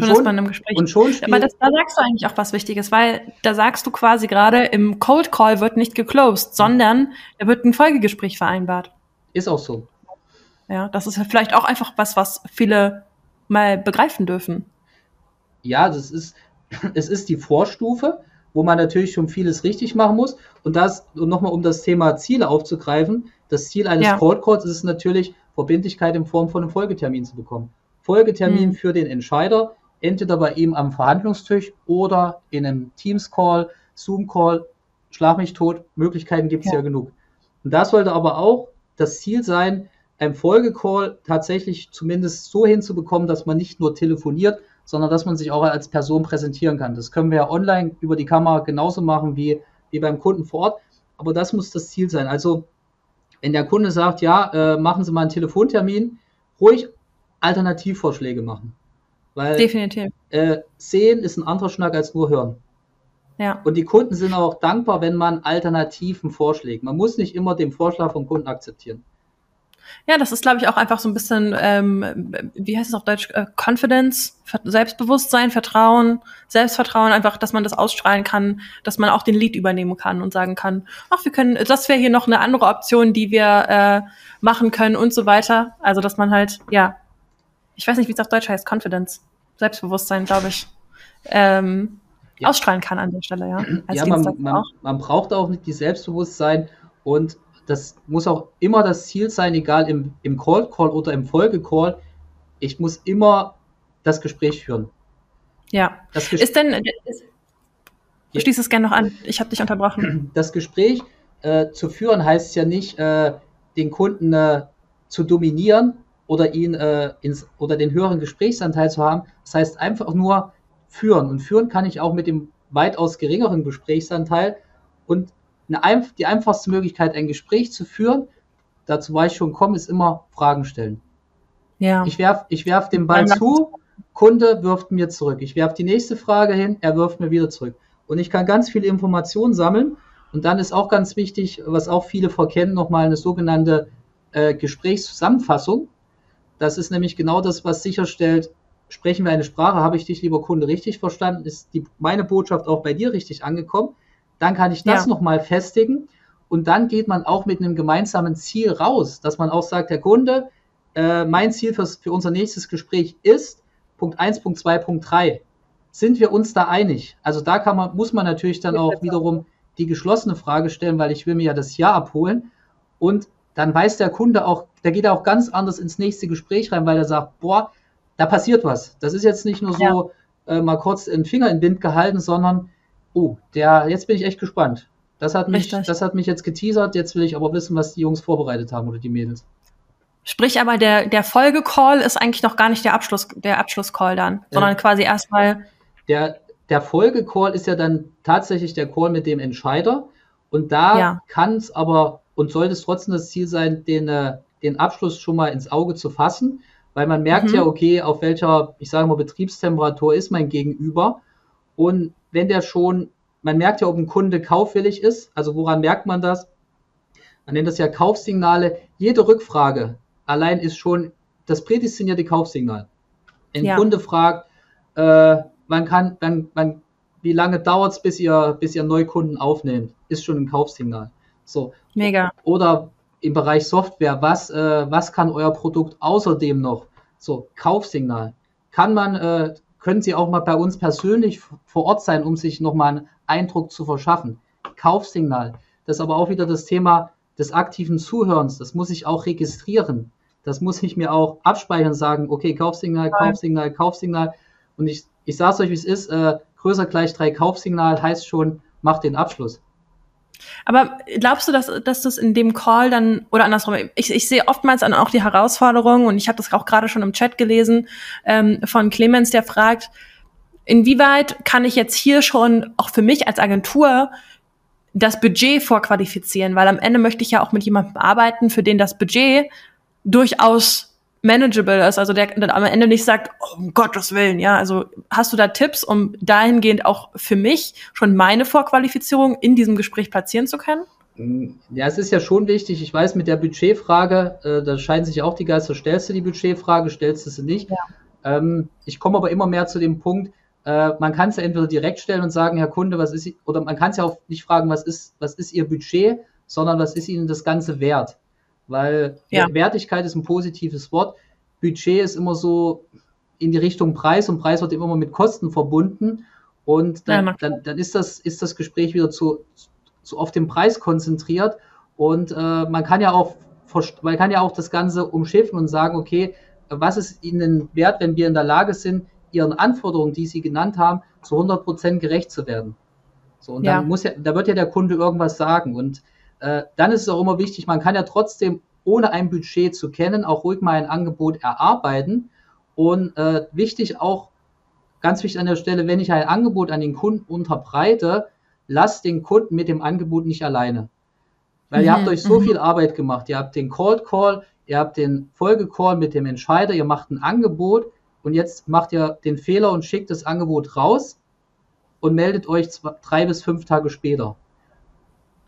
Und schon, ist man im Gespräch. und schon Aber das, da sagst du eigentlich auch was Wichtiges, weil da sagst du quasi gerade, im Cold Call wird nicht geclosed, sondern da wird ein Folgegespräch vereinbart. ist auch so. Ja, das ist vielleicht auch einfach was, was viele mal begreifen dürfen. Ja, das ist, es ist die Vorstufe, wo man natürlich schon vieles richtig machen muss. Und das, und nochmal um das Thema Ziele aufzugreifen, das Ziel eines Ja. Cold Calls ist es natürlich, Verbindlichkeit in Form von einem Folgetermin zu bekommen. Folgetermin Mhm. für den Entscheider, entweder bei ihm am Verhandlungstisch oder in einem Teams-Call, Zoom-Call, schlag mich tot, Möglichkeiten gibt es ja. Ja. genug. Und das sollte aber auch das Ziel sein, ein Folgecall tatsächlich zumindest so hinzubekommen, dass man nicht nur telefoniert, sondern dass man sich auch als Person präsentieren kann. Das können wir ja online über die Kamera genauso machen wie, wie beim Kunden vor Ort. Aber das muss das Ziel sein. Also, wenn der Kunde sagt, ja, äh, machen Sie mal einen Telefontermin, ruhig Alternativvorschläge machen. Weil Definitiv. äh, sehen ist ein anderer Schnack als nur hören. Ja. Und die Kunden sind auch dankbar, wenn man Alternativen vorschlägt. Man muss nicht immer den Vorschlag vom Kunden akzeptieren. Ja, das ist, glaube ich, auch einfach so ein bisschen, ähm, wie heißt es auf Deutsch, äh, Confidence, Selbstbewusstsein, Vertrauen, Selbstvertrauen, einfach, dass man das ausstrahlen kann, dass man auch den Lead übernehmen kann und sagen kann, ach, wir können, das wäre hier noch eine andere Option, die wir äh, machen können und so weiter. Also, dass man halt, ja, ich weiß nicht, wie es auf Deutsch heißt, Confidence, Selbstbewusstsein, glaube ich, ähm, Ja. ausstrahlen kann an der Stelle, ja. Als ja, man, man, man braucht auch nicht die Selbstbewusstsein und das muss auch immer das Ziel sein, egal im, im Call Call oder im Folgecall. Ich muss immer das Gespräch führen. Ja. Das, Ges Ist denn, ist, Ja. schließ es gerne noch an, ich habe dich unterbrochen. das Gespräch äh, zu führen heißt ja nicht, äh, den Kunden äh, zu dominieren oder ihn äh, ins, oder den höheren Gesprächsanteil zu haben. Das heißt einfach nur führen. Und führen kann ich auch mit dem weitaus geringeren Gesprächsanteil. Und eine, die einfachste Möglichkeit, ein Gespräch zu führen, dazu war ich schon kommen, ist immer Fragen stellen. Ja. Ich werf, ich werf den Ball zu, Kunde wirft mir zurück. Ich werfe die nächste Frage hin, er wirft mir wieder zurück. Und ich kann ganz viele Informationen sammeln. Und dann ist auch ganz wichtig, was auch viele verkennen, nochmal eine sogenannte äh, Gesprächszusammenfassung. Das ist nämlich genau das, was sicherstellt, sprechen wir eine Sprache, habe ich dich, lieber Kunde, richtig verstanden? Ist die, meine Botschaft auch bei dir richtig angekommen? Dann kann ich das ja. nochmal festigen. Und dann geht man auch mit einem gemeinsamen Ziel raus, dass man auch sagt, Herr Kunde, äh, mein Ziel für, für unser nächstes Gespräch ist Punkt 1, Punkt 2, Punkt 3. Sind wir uns da einig? Also da kann man, muss man natürlich dann auch wiederum die geschlossene Frage stellen, weil ich will mir ja das Ja abholen. Und dann weiß der Kunde auch, der geht auch ganz anders ins nächste Gespräch rein, weil er sagt, boah, da passiert was. Das ist jetzt nicht nur so ja. äh, mal kurz den Finger in den Wind gehalten, sondern, oh, der, jetzt bin ich echt gespannt. Das hat mich, das hat mich jetzt geteasert. Jetzt will ich aber wissen, was die Jungs vorbereitet haben oder die Mädels. Sprich aber, der, der Folgecall ist eigentlich noch gar nicht der Abschluss, der Abschlusscall dann, sondern quasi erstmal. Der, der Folgecall ist ja dann tatsächlich der Call mit dem Entscheider. Und da ja. kann es aber und sollte es trotzdem das Ziel sein, den, äh, den Abschluss schon mal ins Auge zu fassen weil man merkt mhm. ja, okay, auf welcher, ich sage mal, Betriebstemperatur ist mein Gegenüber. Und wenn der schon, man merkt ja, ob ein Kunde kaufwillig ist, also woran merkt man das? Man nennt das ja Kaufsignale. Jede Rückfrage allein ist schon das prädestinierte Kaufsignal. Ein ja. Kunde fragt, äh, man kann, man, man, wie lange dauert es, bis ihr, bis ihr Neukunden aufnehmt, ist schon ein Kaufsignal. So. Mega. Oder im Bereich Software, was, äh, was kann euer Produkt außerdem noch? So, Kaufsignal. Kann man, äh, können Sie auch mal bei uns persönlich vor Ort sein, um sich nochmal einen Eindruck zu verschaffen? Kaufsignal. Das ist aber auch wieder das Thema des aktiven Zuhörens. Das muss ich auch registrieren. Das muss ich mir auch abspeichern und sagen, okay, Kaufsignal, Kaufsignal, Kaufsignal. Und ich, ich sage es euch, wie es ist, äh, größer gleich drei Kaufsignal heißt schon, macht den Abschluss. Aber glaubst du, dass, dass das in dem Call dann, oder andersrum, ich, ich sehe oftmals dann auch die Herausforderung, und ich habe das auch gerade schon im Chat gelesen, ähm, von Clemens, der fragt, inwieweit kann ich jetzt hier schon auch für mich als Agentur das Budget vorqualifizieren? Weil am Ende möchte ich ja auch mit jemandem arbeiten, für den das Budget durchaus manageable ist, also der dann am Ende nicht sagt, oh, um Gottes Willen, ja, also hast du da Tipps, um dahingehend auch für mich schon meine Vorqualifizierung in diesem Gespräch platzieren zu können? Ja, es ist ja schon wichtig, ich weiß, mit der Budgetfrage, äh, da scheinen sich auch die Geister, stellst du die Budgetfrage, stellst du sie nicht. Ja. Ähm, ich komme aber immer mehr zu dem Punkt, äh, man kann es ja entweder direkt stellen und sagen, Herr Kunde, was ist, oder man kann es ja auch nicht fragen, was ist, was ist Ihr Budget, sondern was ist Ihnen das Ganze wert? Weil ja. Wertigkeit ist ein positives Wort. Budget ist immer so in die Richtung Preis und Preis wird immer mit Kosten verbunden. Und dann, ja, dann, dann ist, das, ist das Gespräch wieder zu, zu auf den Preis konzentriert. Und äh, man kann ja auch man kann ja auch das Ganze umschiffen und sagen, okay, was ist Ihnen wert, wenn wir in der Lage sind, Ihren Anforderungen, die Sie genannt haben, zu 100 Prozent gerecht zu werden? So, und ja. dann muss ja, da wird ja der Kunde irgendwas sagen. Und äh, dann ist es auch immer wichtig, man kann ja trotzdem, ohne ein Budget zu kennen, auch ruhig mal ein Angebot erarbeiten. Und äh, wichtig auch, ganz wichtig an der Stelle, wenn ich ein Angebot an den Kunden unterbreite, lasst den Kunden mit dem Angebot nicht alleine. Weil mhm. ihr habt mhm, euch so mhm. viel Arbeit gemacht. Ihr habt den Cold Call, ihr habt den Folgecall mit dem Entscheider, ihr macht ein Angebot und jetzt macht ihr den Fehler und schickt das Angebot raus und meldet euch zwei, drei bis fünf Tage später.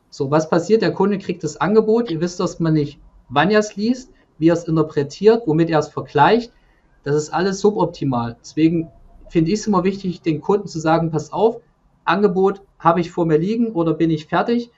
So, was passiert? Der Kunde kriegt das Angebot. Ihr wisst erstmal nicht, wann er es liest, wie er es interpretiert, womit er es vergleicht. Das ist alles suboptimal. Deswegen finde ich es immer wichtig, den Kunden zu sagen, pass auf, Angebot habe ich vor mir liegen oder bin ich fertig.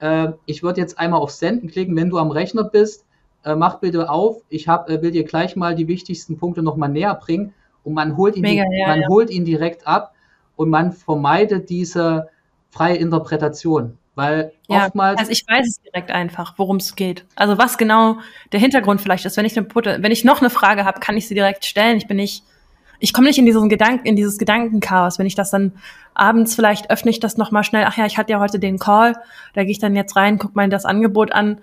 Äh, ich würde jetzt einmal auf Senden klicken, wenn du am Rechner bist. Äh, mach bitte auf. Ich hab, äh, will dir gleich mal die wichtigsten Punkte nochmal näher bringen. Und man holt ihn, Mega, ja, man ja. holt ihn direkt ab und man vermeidet diese freie Interpretation. Weil ja, oftmals. Also ich weiß es direkt einfach, worum es geht. Also was genau der Hintergrund vielleicht ist. Wenn ich, eine, wenn ich noch eine Frage habe, kann ich sie direkt stellen. Ich bin nicht, ich komme nicht in diesen Gedanken, in dieses Gedankenchaos. Wenn ich das dann abends vielleicht öffne ich das nochmal schnell. Ach ja, ich hatte ja heute den Call. Da gehe ich dann jetzt rein, guck mal das Angebot an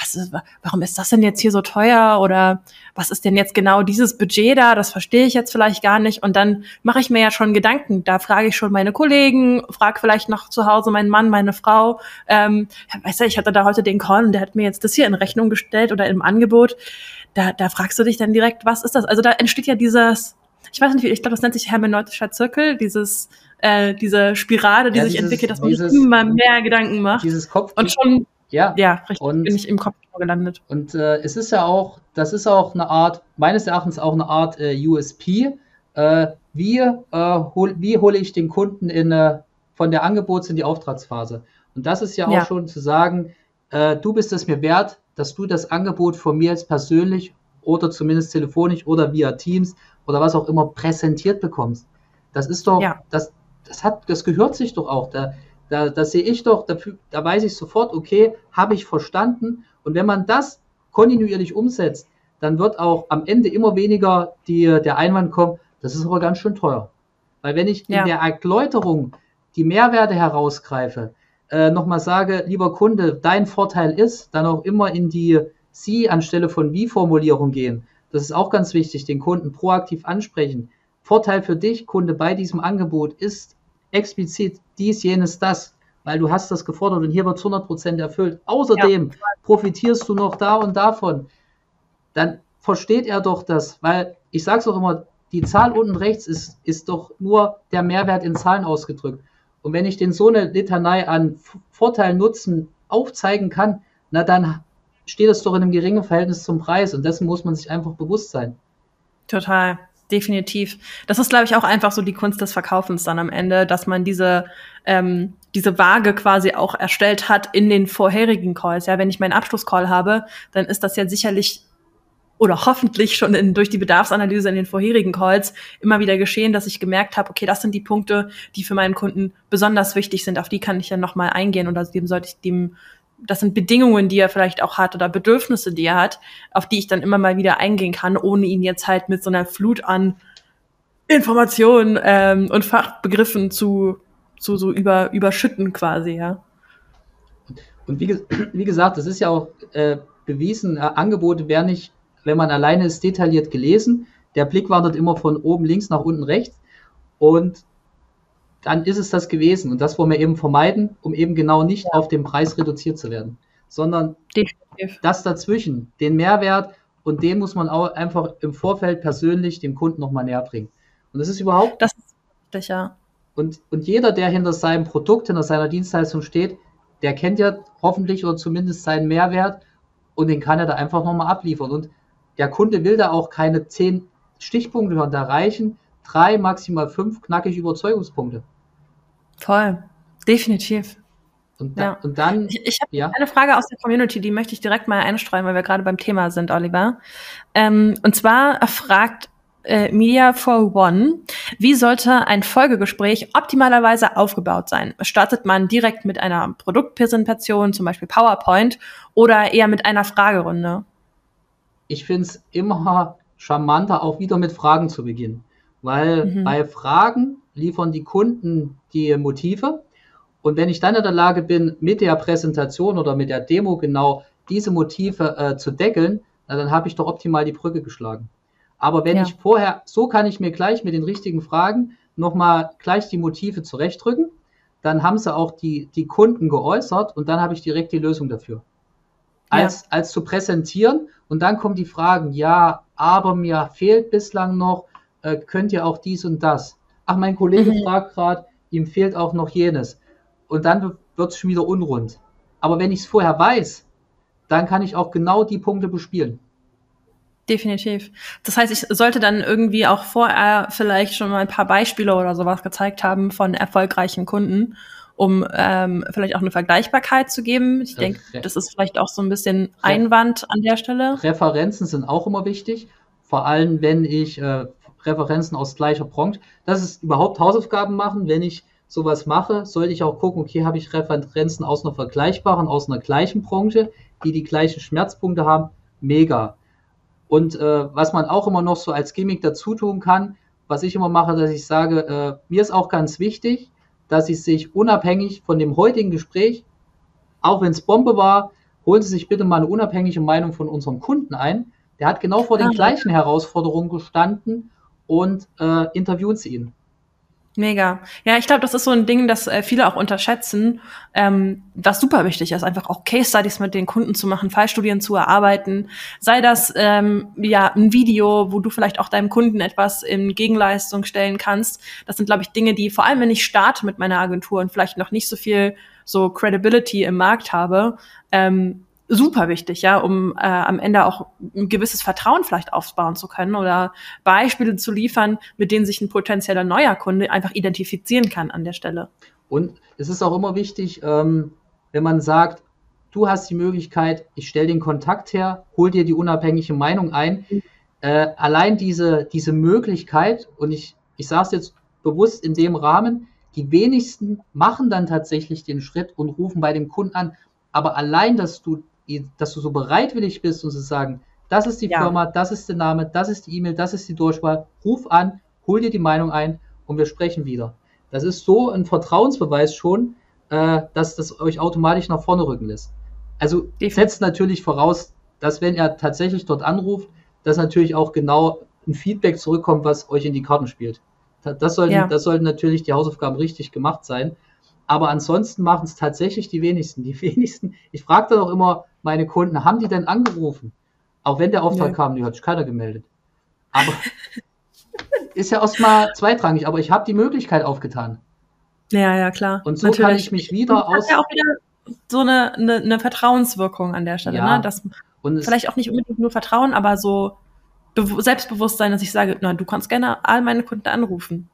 was ist, warum ist das denn jetzt hier so teuer oder was ist denn jetzt genau dieses Budget da, das verstehe ich jetzt vielleicht gar nicht und dann mache ich mir ja schon Gedanken, da frage ich schon meine Kollegen, frage vielleicht noch zu Hause meinen Mann, meine Frau, ähm, weißt du, ich hatte da heute den Call und der hat mir jetzt das hier in Rechnung gestellt oder im Angebot, da, da fragst du dich dann direkt, was ist das? Also da entsteht ja dieses, ich weiß nicht, ich glaube, das nennt sich hermeneutischer Zirkel, dieses, äh, diese Spirale, die ja, sich dieses, entwickelt, dass man sich immer mehr Gedanken macht. Dieses Kopf. Und schon, ja, ja richtig, und, bin ich im Kopf gelandet. Und äh, es ist ja auch, das ist auch eine Art, meines Erachtens auch eine Art äh, USP. Äh, wie, äh, hol, wie hole ich den Kunden in, äh, von der Angebots- in die Auftragsphase? Und das ist ja auch ja. schon zu sagen, äh, du bist es mir wert, dass du das Angebot von mir jetzt persönlich oder zumindest telefonisch oder via Teams oder was auch immer präsentiert bekommst. Das ist doch, ja. das, das hat, das gehört sich doch auch. Da, da, da sehe ich doch, da, da weiß ich sofort, okay, habe ich verstanden. Und wenn man das kontinuierlich umsetzt, dann wird auch am Ende immer weniger die, der Einwand kommen, das ist aber ganz schön teuer. Weil wenn ich ja. in der Erläuterung die Mehrwerte herausgreife, äh, nochmal sage, lieber Kunde, dein Vorteil ist, dann auch immer in die Sie anstelle von Wie-Formulierung gehen. Das ist auch ganz wichtig, den Kunden proaktiv ansprechen. Vorteil für dich, Kunde, bei diesem Angebot ist explizit dies, jenes, das, weil du hast das gefordert und hier wird 100% erfüllt. Außerdem ja. profitierst du noch da und davon. Dann versteht er doch das, weil ich sage es auch immer, die Zahl unten rechts ist, ist doch nur der Mehrwert in Zahlen ausgedrückt. Und wenn ich den so eine Litanei an Vorteil, Nutzen aufzeigen kann, na dann steht es doch in einem geringen Verhältnis zum Preis und dessen muss man sich einfach bewusst sein. Total, definitiv. Das ist, glaube ich, auch einfach so die Kunst des Verkaufens dann am Ende, dass man diese, ähm, diese Waage quasi auch erstellt hat in den vorherigen Calls. Ja, wenn ich meinen Abschlusscall habe, dann ist das ja sicherlich oder hoffentlich schon in, durch die Bedarfsanalyse in den vorherigen Calls immer wieder geschehen, dass ich gemerkt habe, okay, das sind die Punkte, die für meinen Kunden besonders wichtig sind, auf die kann ich dann nochmal eingehen oder dem sollte ich dem das sind Bedingungen, die er vielleicht auch hat oder Bedürfnisse, die er hat, auf die ich dann immer mal wieder eingehen kann, ohne ihn jetzt halt mit so einer Flut an Informationen ähm, und Fachbegriffen zu, zu so über, überschütten quasi, ja. Und wie, wie gesagt, das ist ja auch äh, bewiesen, äh, Angebote werden nicht, wenn man alleine ist, detailliert gelesen. Der Blick wandert immer von oben links nach unten rechts. Und dann ist es das gewesen. Und das wollen wir eben vermeiden, um eben genau nicht ja. auf den Preis reduziert zu werden, sondern Definitiv. das dazwischen, den Mehrwert und den muss man auch einfach im Vorfeld persönlich dem Kunden nochmal näher bringen. Und das ist überhaupt. Das ist richtig, ja. Und, und jeder, der hinter seinem Produkt, hinter seiner Dienstleistung steht, der kennt ja hoffentlich oder zumindest seinen Mehrwert und den kann er da einfach nochmal abliefern. Und der Kunde will da auch keine zehn Stichpunkte hören, da reichen drei, maximal fünf knackige Überzeugungspunkte. Voll, definitiv. Und, da, ja. und dann. Ich, ich habe ja. eine Frage aus der Community, die möchte ich direkt mal einstreuen, weil wir gerade beim Thema sind, Oliver. Ähm, und zwar fragt äh, Media for One, wie sollte ein Folgegespräch optimalerweise aufgebaut sein? Startet man direkt mit einer Produktpräsentation, zum Beispiel PowerPoint, oder eher mit einer Fragerunde? Ich finde es immer charmanter, auch wieder mit Fragen zu beginnen. Weil mhm. bei Fragen liefern die Kunden die Motive. Und wenn ich dann in der Lage bin, mit der Präsentation oder mit der Demo genau diese Motive äh, zu deckeln, na, dann habe ich doch optimal die Brücke geschlagen. Aber wenn ja. ich vorher, so kann ich mir gleich mit den richtigen Fragen nochmal gleich die Motive zurechtrücken, dann haben sie auch die, die Kunden geäußert und dann habe ich direkt die Lösung dafür. Als, ja. als zu präsentieren und dann kommen die Fragen, ja, aber mir fehlt bislang noch äh, könnt ihr auch dies und das. Ach, mein Kollege mhm. fragt gerade, ihm fehlt auch noch jenes. Und dann wird es schon wieder unrund. Aber wenn ich es vorher weiß, dann kann ich auch genau die Punkte bespielen. Definitiv. Das heißt, ich sollte dann irgendwie auch vorher vielleicht schon mal ein paar Beispiele oder sowas gezeigt haben von erfolgreichen Kunden, um ähm, vielleicht auch eine Vergleichbarkeit zu geben. Ich denke, das ist vielleicht auch so ein bisschen Einwand an der Stelle. Referenzen sind auch immer wichtig, vor allem wenn ich äh, Referenzen aus gleicher Branche. Das ist überhaupt Hausaufgaben machen. Wenn ich sowas mache, sollte ich auch gucken, okay, habe ich Referenzen aus einer vergleichbaren, aus einer gleichen Branche, die die gleichen Schmerzpunkte haben. Mega. Und äh, was man auch immer noch so als Gimmick dazu tun kann, was ich immer mache, dass ich sage, äh, mir ist auch ganz wichtig, dass Sie sich unabhängig von dem heutigen Gespräch, auch wenn es Bombe war, holen Sie sich bitte mal eine unabhängige Meinung von unserem Kunden ein. Der hat genau vor den gleichen Herausforderungen gestanden und äh, interviewen sie ihn. Mega. Ja, ich glaube, das ist so ein Ding, das äh, viele auch unterschätzen, ähm, was super wichtig ist, einfach auch Case Studies mit den Kunden zu machen, Fallstudien zu erarbeiten. Sei das ähm, ja ein Video, wo du vielleicht auch deinem Kunden etwas in Gegenleistung stellen kannst. Das sind, glaube ich, Dinge, die vor allem, wenn ich starte mit meiner Agentur und vielleicht noch nicht so viel so Credibility im Markt habe, ähm, super wichtig, ja, um äh, am Ende auch ein gewisses Vertrauen vielleicht aufbauen zu können oder Beispiele zu liefern, mit denen sich ein potenzieller neuer Kunde einfach identifizieren kann an der Stelle. Und es ist auch immer wichtig, ähm, wenn man sagt, du hast die Möglichkeit, ich stelle den Kontakt her, hol dir die unabhängige Meinung ein. Äh, allein diese, diese Möglichkeit, und ich, ich sage es jetzt bewusst in dem Rahmen, die wenigsten machen dann tatsächlich den Schritt und rufen bei dem Kunden an. Aber allein, dass du dass du so bereitwillig bist und zu sagen, das ist die ja. Firma, das ist der Name, das ist die E-Mail, das ist die Durchwahl, ruf an, hol dir die Meinung ein und wir sprechen wieder. Das ist so ein Vertrauensbeweis schon, äh, dass das euch automatisch nach vorne rücken lässt. Also Definitiv. setzt natürlich voraus, dass wenn er tatsächlich dort anruft, dass natürlich auch genau ein Feedback zurückkommt, was euch in die Karten spielt. Das sollten, ja. das sollten natürlich die Hausaufgaben richtig gemacht sein. Aber ansonsten machen es tatsächlich die wenigsten. Die wenigsten, ich frage dann auch immer meine Kunden, haben die denn angerufen? Auch wenn der Auftrag nee. kam, die hat sich keiner gemeldet. Aber ist ja erstmal zweitrangig, aber ich habe die Möglichkeit aufgetan. Ja, ja, klar. Und so Natürlich. kann ich mich wieder aus. Ja auch wieder so eine, eine, eine Vertrauenswirkung an der Stelle, ja. ne? Das und vielleicht auch nicht unbedingt nur Vertrauen, aber so Selbstbewusstsein, dass ich sage, na, du kannst gerne all meine Kunden anrufen.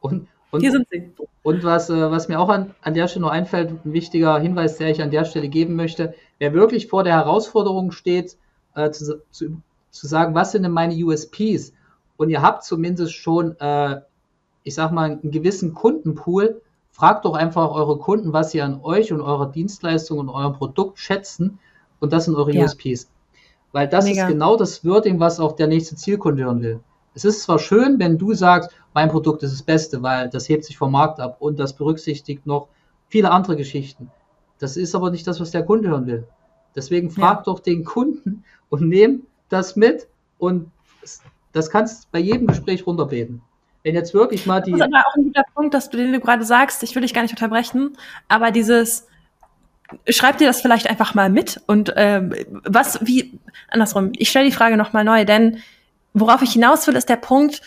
Und, und, Hier sind sie. Und was, äh, was mir auch an, an der Stelle noch einfällt, ein wichtiger Hinweis, der ich an der Stelle geben möchte, wer wirklich vor der Herausforderung steht, äh, zu, zu, zu sagen, was sind denn meine USPs? Und ihr habt zumindest schon, äh, ich sag mal, einen gewissen Kundenpool, fragt doch einfach eure Kunden, was sie an euch und eurer Dienstleistung und eurem Produkt schätzen. Und das sind eure ja. USPs. Weil das Mega. ist genau das Wording, was auch der nächste Zielkunde hören will. Es ist zwar schön, wenn du sagst, mein Produkt ist das Beste, weil das hebt sich vom Markt ab und das berücksichtigt noch viele andere Geschichten. Das ist aber nicht das, was der Kunde hören will. Deswegen frag ja. doch den Kunden und nimm das mit und das kannst du bei jedem Gespräch runterbeten. Wenn jetzt wirklich mal die. Das ist aber auch ein guter Punkt, dass du den du gerade sagst. Ich will dich gar nicht unterbrechen, aber dieses schreib dir das vielleicht einfach mal mit und ähm, was wie andersrum. Ich stelle die Frage noch mal neu, denn worauf ich hinaus will, ist der Punkt,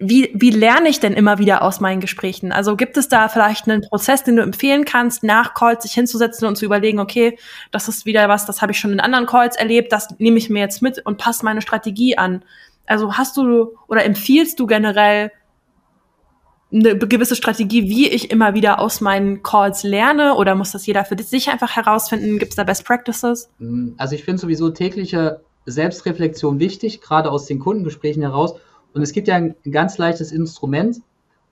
wie, wie lerne ich denn immer wieder aus meinen Gesprächen? Also gibt es da vielleicht einen Prozess, den du empfehlen kannst, nach Calls sich hinzusetzen und zu überlegen, okay, das ist wieder was, das habe ich schon in anderen Calls erlebt, das nehme ich mir jetzt mit und passe meine Strategie an. Also hast du oder empfiehlst du generell eine gewisse Strategie, wie ich immer wieder aus meinen Calls lerne oder muss das jeder für sich einfach herausfinden? Gibt es da Best Practices? Also ich finde sowieso tägliche Selbstreflexion wichtig, gerade aus den Kundengesprächen heraus und es gibt ja ein, ganz leichtes Instrument.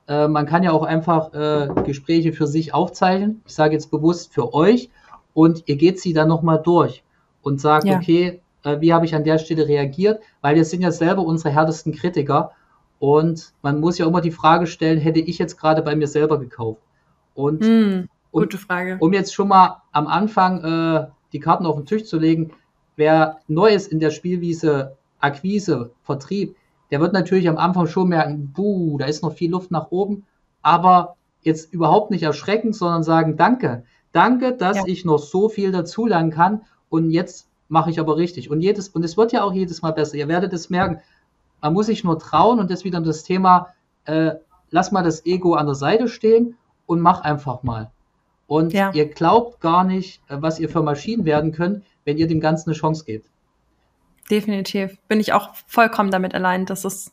Äh, man kann ja auch einfach äh, Gespräche für sich aufzeichnen. Ich sage jetzt bewusst für euch. Und ihr geht sie dann nochmal durch und sagt, ja. okay, äh, wie habe ich an der Stelle reagiert? Weil wir sind ja selber unsere härtesten Kritiker. Und man muss ja immer die Frage stellen, hätte ich jetzt gerade bei mir selber gekauft? Und mm, gute Frage. Um, um jetzt schon mal am Anfang äh, die Karten auf den Tisch zu legen, wer neu ist in der Spielwiese, Akquise, Vertrieb, der wird natürlich am Anfang schon merken, buh, da ist noch viel Luft nach oben, aber jetzt überhaupt nicht erschrecken, sondern sagen, danke, danke, dass ja. ich noch so viel dazulernen kann und jetzt mache ich aber richtig. Und jedes, und es wird ja auch jedes Mal besser. Ihr werdet es merken, man muss sich nur trauen und das wieder das Thema, äh, lass mal das Ego an der Seite stehen und mach einfach mal. Und ja. ihr glaubt gar nicht, äh, was ihr für Maschinen werden könnt, wenn ihr dem Ganzen eine Chance gebt. Definitiv. Bin ich auch vollkommen damit allein. Das ist,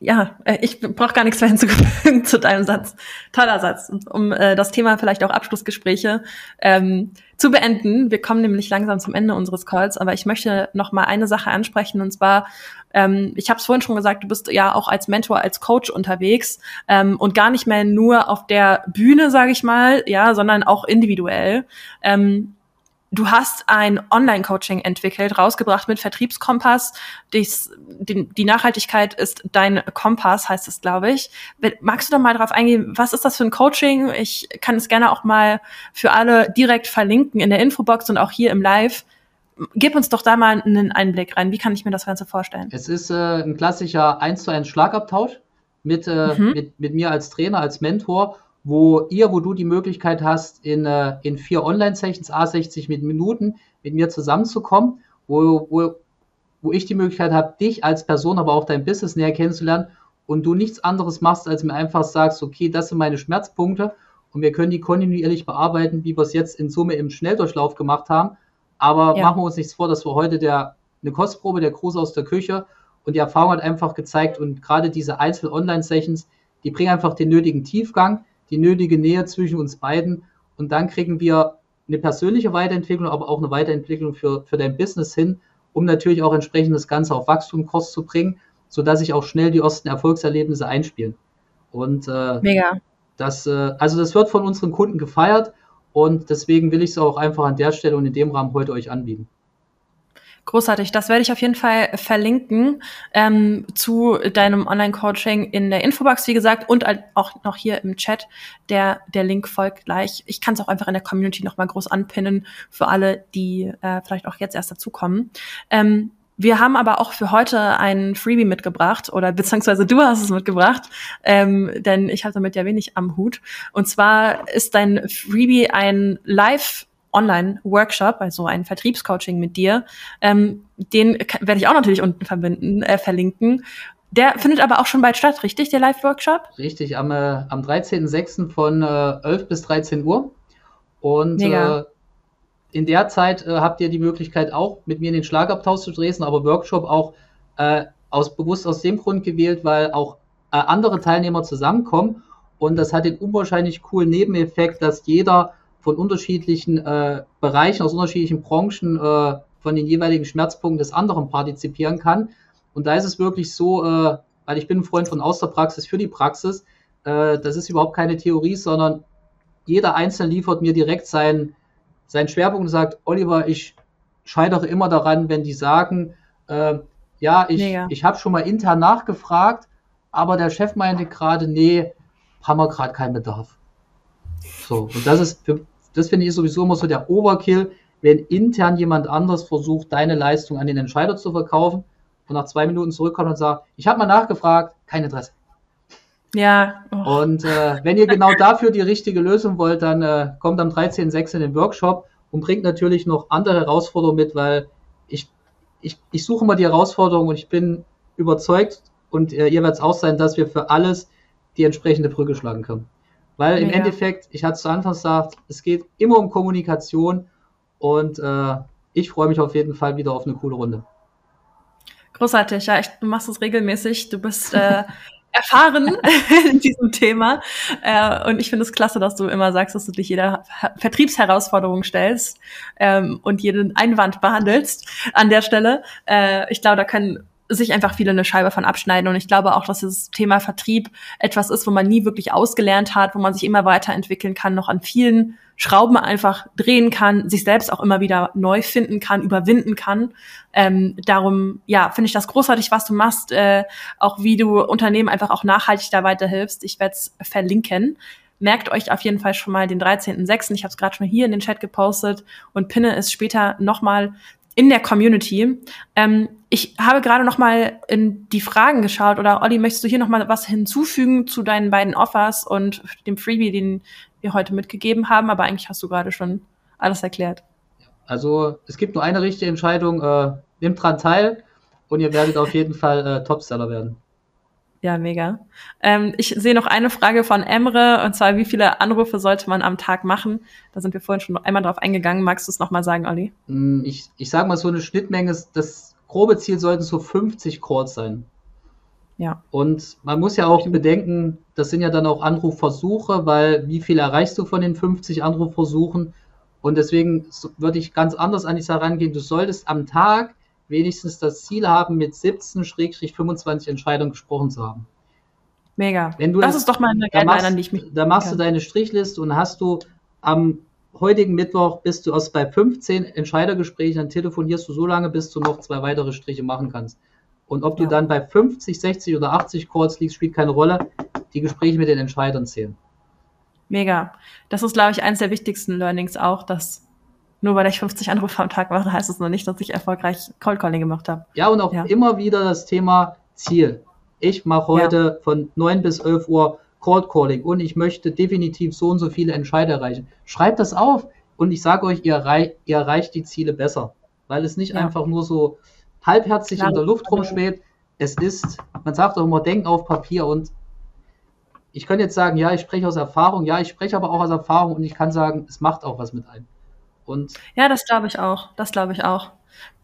ja, äh, ich brauche gar nichts mehr hinzufügen zu deinem Satz. Toller Satz. Um äh, das Thema vielleicht auch Abschlussgespräche ähm, zu beenden. Wir kommen nämlich langsam zum Ende unseres Calls, aber ich möchte noch mal eine Sache ansprechen und zwar, ähm, ich habe es vorhin schon gesagt, du bist ja auch als Mentor, als Coach unterwegs ähm, und gar nicht mehr nur auf der Bühne, sage ich mal, ja, sondern auch individuell. Ähm, Du hast ein Online-Coaching entwickelt, rausgebracht mit Vertriebskompass. Dies, die, die, Nachhaltigkeit ist dein Kompass, heißt es, glaube ich. Magst du da mal drauf eingehen, was ist das für ein Coaching? Ich kann es gerne auch mal für alle direkt verlinken in der Infobox und auch hier im Live. Gib uns doch da mal einen Einblick rein. Wie kann ich mir das Ganze vorstellen? Es ist äh, ein klassischer 1 zu 1 Schlagabtausch mit, äh, mhm. mit, mit mir als Trainer, als Mentor, wo ihr, wo du die Möglichkeit hast, in, äh, in vier Online-Sessions, A60 mit Minuten, mit mir zusammenzukommen, wo, wo, wo ich die Möglichkeit habe, dich als Person, aber auch dein Business näher kennenzulernen und du nichts anderes machst, als mir einfach sagst, okay, das sind meine Schmerzpunkte und wir können die kontinuierlich bearbeiten, wie wir es jetzt in Summe im Schnelldurchlauf gemacht haben. Aber ja. machen wir uns nichts vor, dass wir heute der, eine Kostprobe, der Gruß aus der Küche und die Erfahrung hat einfach gezeigt und gerade diese Einzel-Online-Sessions, die bringen einfach den nötigen Tiefgang, die nötige Nähe zwischen uns beiden und dann kriegen wir eine persönliche Weiterentwicklung, aber auch eine Weiterentwicklung für, für dein Business hin, um natürlich auch entsprechend das Ganze auf Wachstumkurs zu bringen, sodass sich auch schnell die ersten Erfolgserlebnisse einspielen. Und äh, Mega. Das, äh, also das wird von unseren Kunden gefeiert und deswegen will ich es auch einfach an der Stelle und in dem Rahmen heute euch anbieten. Großartig, das werde ich auf jeden Fall verlinken ähm, zu deinem Online-Coaching in der Infobox, wie gesagt, und auch noch hier im Chat. Der, der Link folgt gleich. Ich kann es auch einfach in der Community nochmal groß anpinnen für alle, die äh, vielleicht auch jetzt erst dazukommen. Ähm, wir haben aber auch für heute ein Freebie mitgebracht oder beziehungsweise du hast es mitgebracht, ähm, denn ich habe damit ja wenig am Hut. Und zwar ist dein Freebie ein Live Online-Workshop, also ein Vertriebscoaching mit dir. Ähm, den werde ich auch natürlich unten verbinden, äh, verlinken. Der findet aber auch schon bald statt, richtig, der Live-Workshop? Richtig, am, äh, am 13.06. von äh, 11 bis 13 Uhr. Und äh, in der Zeit äh, habt ihr die Möglichkeit auch mit mir in den Schlagabtausch zu Dresden, aber Workshop auch äh, aus, bewusst aus dem Grund gewählt, weil auch äh, andere Teilnehmer zusammenkommen. Und das hat den unwahrscheinlich coolen Nebeneffekt, dass jeder von unterschiedlichen äh, Bereichen, aus unterschiedlichen Branchen äh, von den jeweiligen Schmerzpunkten des anderen partizipieren kann. Und da ist es wirklich so, äh, weil ich bin ein Freund von aus der Praxis für die Praxis, äh, das ist überhaupt keine Theorie, sondern jeder Einzelne liefert mir direkt seinen, seinen Schwerpunkt und sagt, Oliver, ich scheitere immer daran, wenn die sagen, äh, ja, ich, nee, ich habe schon mal intern nachgefragt, aber der Chef meinte gerade, nee, haben wir gerade keinen Bedarf. So, und das ist, für, das finde ich sowieso immer so der Overkill, wenn intern jemand anders versucht, deine Leistung an den Entscheider zu verkaufen und nach zwei Minuten zurückkommt und sagt, ich habe mal nachgefragt, kein Interesse. Ja. Oh. Und äh, wenn ihr genau dafür die richtige Lösung wollt, dann äh, kommt am 13.06. in den Workshop und bringt natürlich noch andere Herausforderungen mit, weil ich, ich, ich suche immer die Herausforderungen und ich bin überzeugt und äh, ihr werdet es auch sein, dass wir für alles die entsprechende Brücke schlagen können. Weil im ja. Endeffekt, ich hatte es zu Anfang gesagt, es geht immer um Kommunikation und äh, ich freue mich auf jeden Fall wieder auf eine coole Runde. Großartig, ja, ich, du machst es regelmäßig. Du bist äh, erfahren in diesem Thema. Äh, und ich finde es klasse, dass du immer sagst, dass du dich jeder Vertriebsherausforderung stellst ähm, und jeden Einwand behandelst an der Stelle. Äh, ich glaube, da können sich einfach viele eine Scheibe von abschneiden. Und ich glaube auch, dass das Thema Vertrieb etwas ist, wo man nie wirklich ausgelernt hat, wo man sich immer weiterentwickeln kann, noch an vielen Schrauben einfach drehen kann, sich selbst auch immer wieder neu finden kann, überwinden kann. Ähm, darum, ja, finde ich das großartig, was du machst, äh, auch wie du Unternehmen einfach auch nachhaltig da weiterhilfst. Ich werde es verlinken. Merkt euch auf jeden Fall schon mal den 13.06. Ich habe es gerade schon hier in den Chat gepostet und pinne es später nochmal in der Community. Ähm, ich habe gerade noch mal in die Fragen geschaut oder Olli, möchtest du hier noch mal was hinzufügen zu deinen beiden Offers und dem Freebie, den wir heute mitgegeben haben? Aber eigentlich hast du gerade schon alles erklärt. Also es gibt nur eine richtige Entscheidung. Äh, nehmt dran teil und ihr werdet auf jeden Fall äh, Topseller werden. Ja, mega. Ähm, ich sehe noch eine Frage von Emre, und zwar, wie viele Anrufe sollte man am Tag machen? Da sind wir vorhin schon einmal drauf eingegangen. Magst du es nochmal sagen, Olli? Mm, ich, ich sage mal, so eine Schnittmenge, das grobe Ziel sollten so 50 Calls sein. Ja. Und man muss ja auch bedenken, das sind ja dann auch Anrufversuche, weil wie viel erreichst du von den 50 Anrufversuchen? Und deswegen würde ich ganz anders an die Sache rangehen. Du solltest am Tag wenigstens das Ziel haben, mit 17-25 Entscheidungen gesprochen zu haben. Mega. Wenn du das ist doch mal eine Guideline, an die ich mich. Da machst kann. du deine Strichliste und hast du am heutigen Mittwoch bist du erst bei 15 Entscheidergesprächen, dann telefonierst du so lange, bis du noch zwei weitere Striche machen kannst. Und ob ja. du dann bei 50, 60 oder 80 Calls liegst, spielt keine Rolle. Die Gespräche mit den Entscheidern zählen. Mega. Das ist, glaube ich, eines der wichtigsten Learnings auch, dass nur weil ich 50 Anrufe am Tag mache, heißt es noch nicht, dass ich erfolgreich Cold Calling gemacht habe. Ja, und auch ja. immer wieder das Thema Ziel. ich mache heute ja. von 9 bis 11 Uhr Cold Calling und ich möchte definitiv so und so viele Entscheider erreichen. Schreibt das auf und ich sage euch, ihr, erreich, ihr, erreicht die Ziele besser, weil es nicht ja. einfach nur so halbherzig Klar. in der Luft rumschwebt. Es ist, man sagt auch immer, denk auf Papier und ich kann jetzt sagen, ja, ich spreche aus Erfahrung, ja, ich spreche aber auch aus Erfahrung und ich kann sagen, es macht auch was mit einem. Und ja, das glaube ich auch. Das glaube ich auch.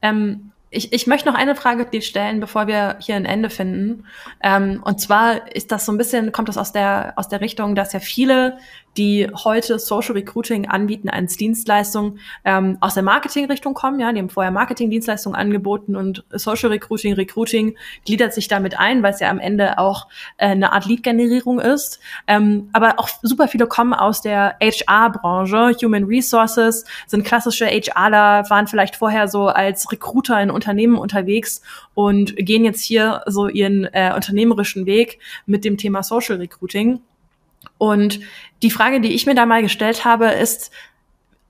Ähm, ich, ich möchte noch eine Frage dir stellen, bevor wir hier ein Ende finden. Ähm, und zwar ist das so ein bisschen, kommt das aus der, aus der Richtung, dass ja viele die heute Social Recruiting anbieten als Dienstleistung, ähm, aus der Marketing-Richtung kommen. Ja, die haben vorher Marketing-Dienstleistungen angeboten und Social Recruiting, Recruiting gliedert sich damit ein, weil es ja am Ende auch äh, eine Art Lead-Generierung ist. Ähm, aber auch super viele kommen aus der HR-Branche, Human Resources, sind klassische HRler, waren vielleicht vorher so als Recruiter in Unternehmen unterwegs und gehen jetzt hier so ihren äh, unternehmerischen Weg mit dem Thema Social Recruiting. Und die Frage, die ich mir da mal gestellt habe, ist,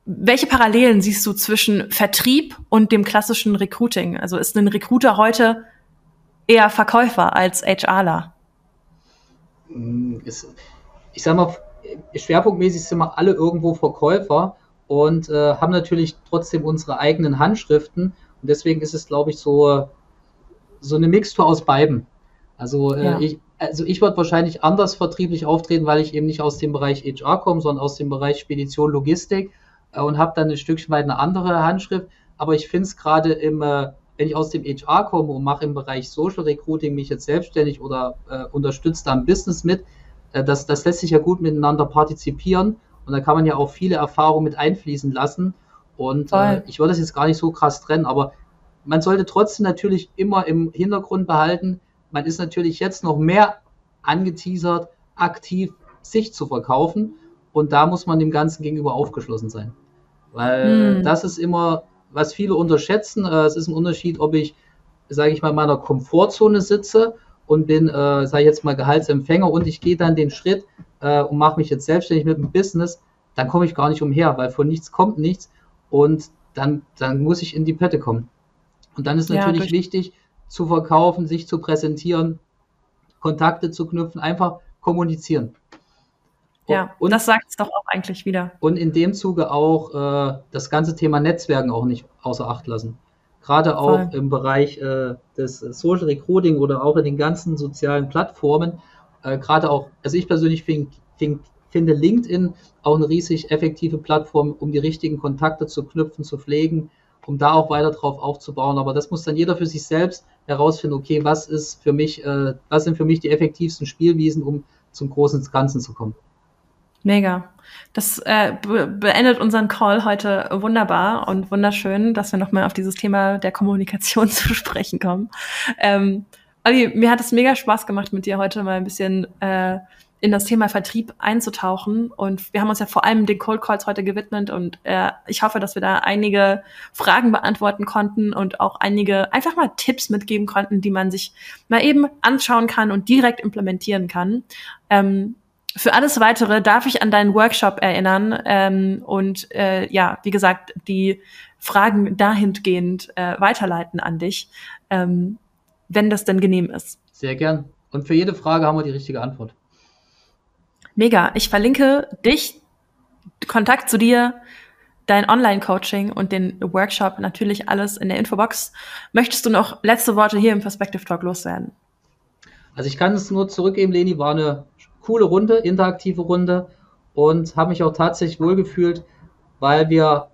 welche Parallelen siehst du zwischen Vertrieb und dem klassischen Recruiting? Also ist ein Recruiter heute eher Verkäufer als HRler? Mm, ich sag mal, schwerpunktmäßig sind wir alle irgendwo Verkäufer und äh, haben natürlich trotzdem unsere eigenen Handschriften. Und deswegen ist es, glaube ich, so, so eine Mixtur aus beiden. Also äh, ja. ich, also ich würde wahrscheinlich anders vertrieblich auftreten, weil ich eben nicht aus dem Bereich HR komme, sondern aus dem Bereich Spedition, Logistik äh, und habe dann ein Stückchen weit eine andere Handschrift. Aber ich finde es gerade im, äh, wenn ich aus dem HR komme und mache im Bereich Social Recruiting mich jetzt selbstständig oder äh, unterstütze da ein Business mit, äh, das, das lässt sich ja gut miteinander partizipieren und da kann man ja auch viele Erfahrungen mit einfließen lassen. Und äh, ich würde das jetzt gar nicht so krass trennen, aber man sollte trotzdem natürlich immer im Hintergrund behalten, man ist natürlich jetzt noch mehr angeteasert, aktiv sich zu verkaufen. Und da muss man dem Ganzen gegenüber aufgeschlossen sein. Weil hm. das ist immer, was viele unterschätzen. Äh, es ist ein Unterschied, ob ich, sage ich mal, in meiner Komfortzone sitze und bin, äh, sage ich jetzt mal, Gehaltsempfänger und ich gehe dann den Schritt äh, und mache mich jetzt selbstständig mit dem Business, dann komme ich gar nicht umher, weil von nichts kommt nichts und dann, dann muss ich in die Pette kommen. Und dann ist natürlich ja, wichtig, zu verkaufen, sich zu präsentieren, Kontakte zu knüpfen, einfach kommunizieren. Ja, und das sagt es doch auch eigentlich wieder. Und in dem Zuge auch äh, das ganze Thema Netzwerken auch nicht außer Acht lassen. Gerade auch Voll. im Bereich äh, des Social Recruiting oder auch in den ganzen sozialen Plattformen. Äh, Gerade auch, also ich persönlich find, find, finde LinkedIn auch eine riesig effektive Plattform, um die richtigen Kontakte zu knüpfen, zu pflegen, um da auch weiter drauf aufzubauen. Aber das muss dann jeder für sich selbst herausfinden, okay, was ist für mich, äh, was sind für mich die effektivsten Spielwiesen, um zum großen Ganzen zu kommen. Mega. Das äh, be beendet unseren Call heute wunderbar und wunderschön, dass wir nochmal auf dieses Thema der Kommunikation zu sprechen kommen. Ähm, Ali, mir hat es mega Spaß gemacht, mit dir heute mal ein bisschen äh, in das Thema Vertrieb einzutauchen. Und wir haben uns ja vor allem den Cold Calls heute gewidmet und äh, ich hoffe, dass wir da einige Fragen beantworten konnten und auch einige einfach mal Tipps mitgeben konnten, die man sich mal eben anschauen kann und direkt implementieren kann. Ähm, für alles weitere darf ich an deinen Workshop erinnern ähm, und äh, ja, wie gesagt, die Fragen dahingehend äh, weiterleiten an dich, ähm, wenn das denn genehm ist. Sehr gern. Und für jede Frage haben wir die richtige Antwort. Mega. Ich verlinke dich, Kontakt zu dir, dein Online-Coaching und den Workshop, natürlich alles in der Infobox. Möchtest du noch letzte Worte hier im Perspective Talk loswerden? Also ich kann es nur zurückgeben, Leni, war eine coole Runde, interaktive Runde und habe mich auch tatsächlich wohlgefühlt, weil wir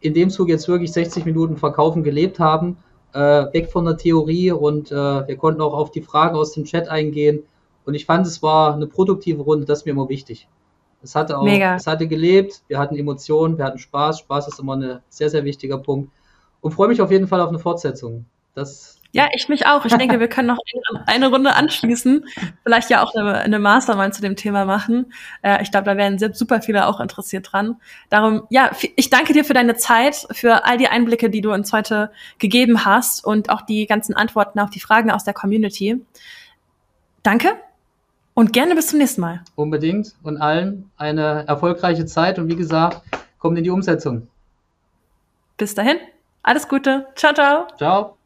in dem Zug jetzt wirklich 60 Minuten Verkaufen gelebt haben, äh, weg von der Theorie und äh, wir konnten auch auf die Fragen aus dem Chat eingehen und ich fand, es war eine produktive Runde, das ist mir immer wichtig. Es hatte auch, Mega. es hatte gelebt, wir hatten Emotionen, wir hatten Spaß. Spaß ist immer ein sehr, sehr wichtiger Punkt. Und freue mich auf jeden Fall auf eine Fortsetzung. Das ja, ich mich auch. Ich denke, wir können noch eine Runde anschließen. Vielleicht ja auch eine, eine Mastermind zu dem Thema machen. Äh, ich glaube, da wären super viele auch interessiert dran. Darum, ja, ich danke dir für deine Zeit, für all die Einblicke, die du uns heute gegeben hast und auch die ganzen Antworten auf die Fragen aus der Community. Danke und gerne bis zum nächsten Mal. Unbedingt und allen eine erfolgreiche Zeit und wie gesagt, kommt in die Umsetzung. Bis dahin, alles Gute. Ciao, ciao. Ciao.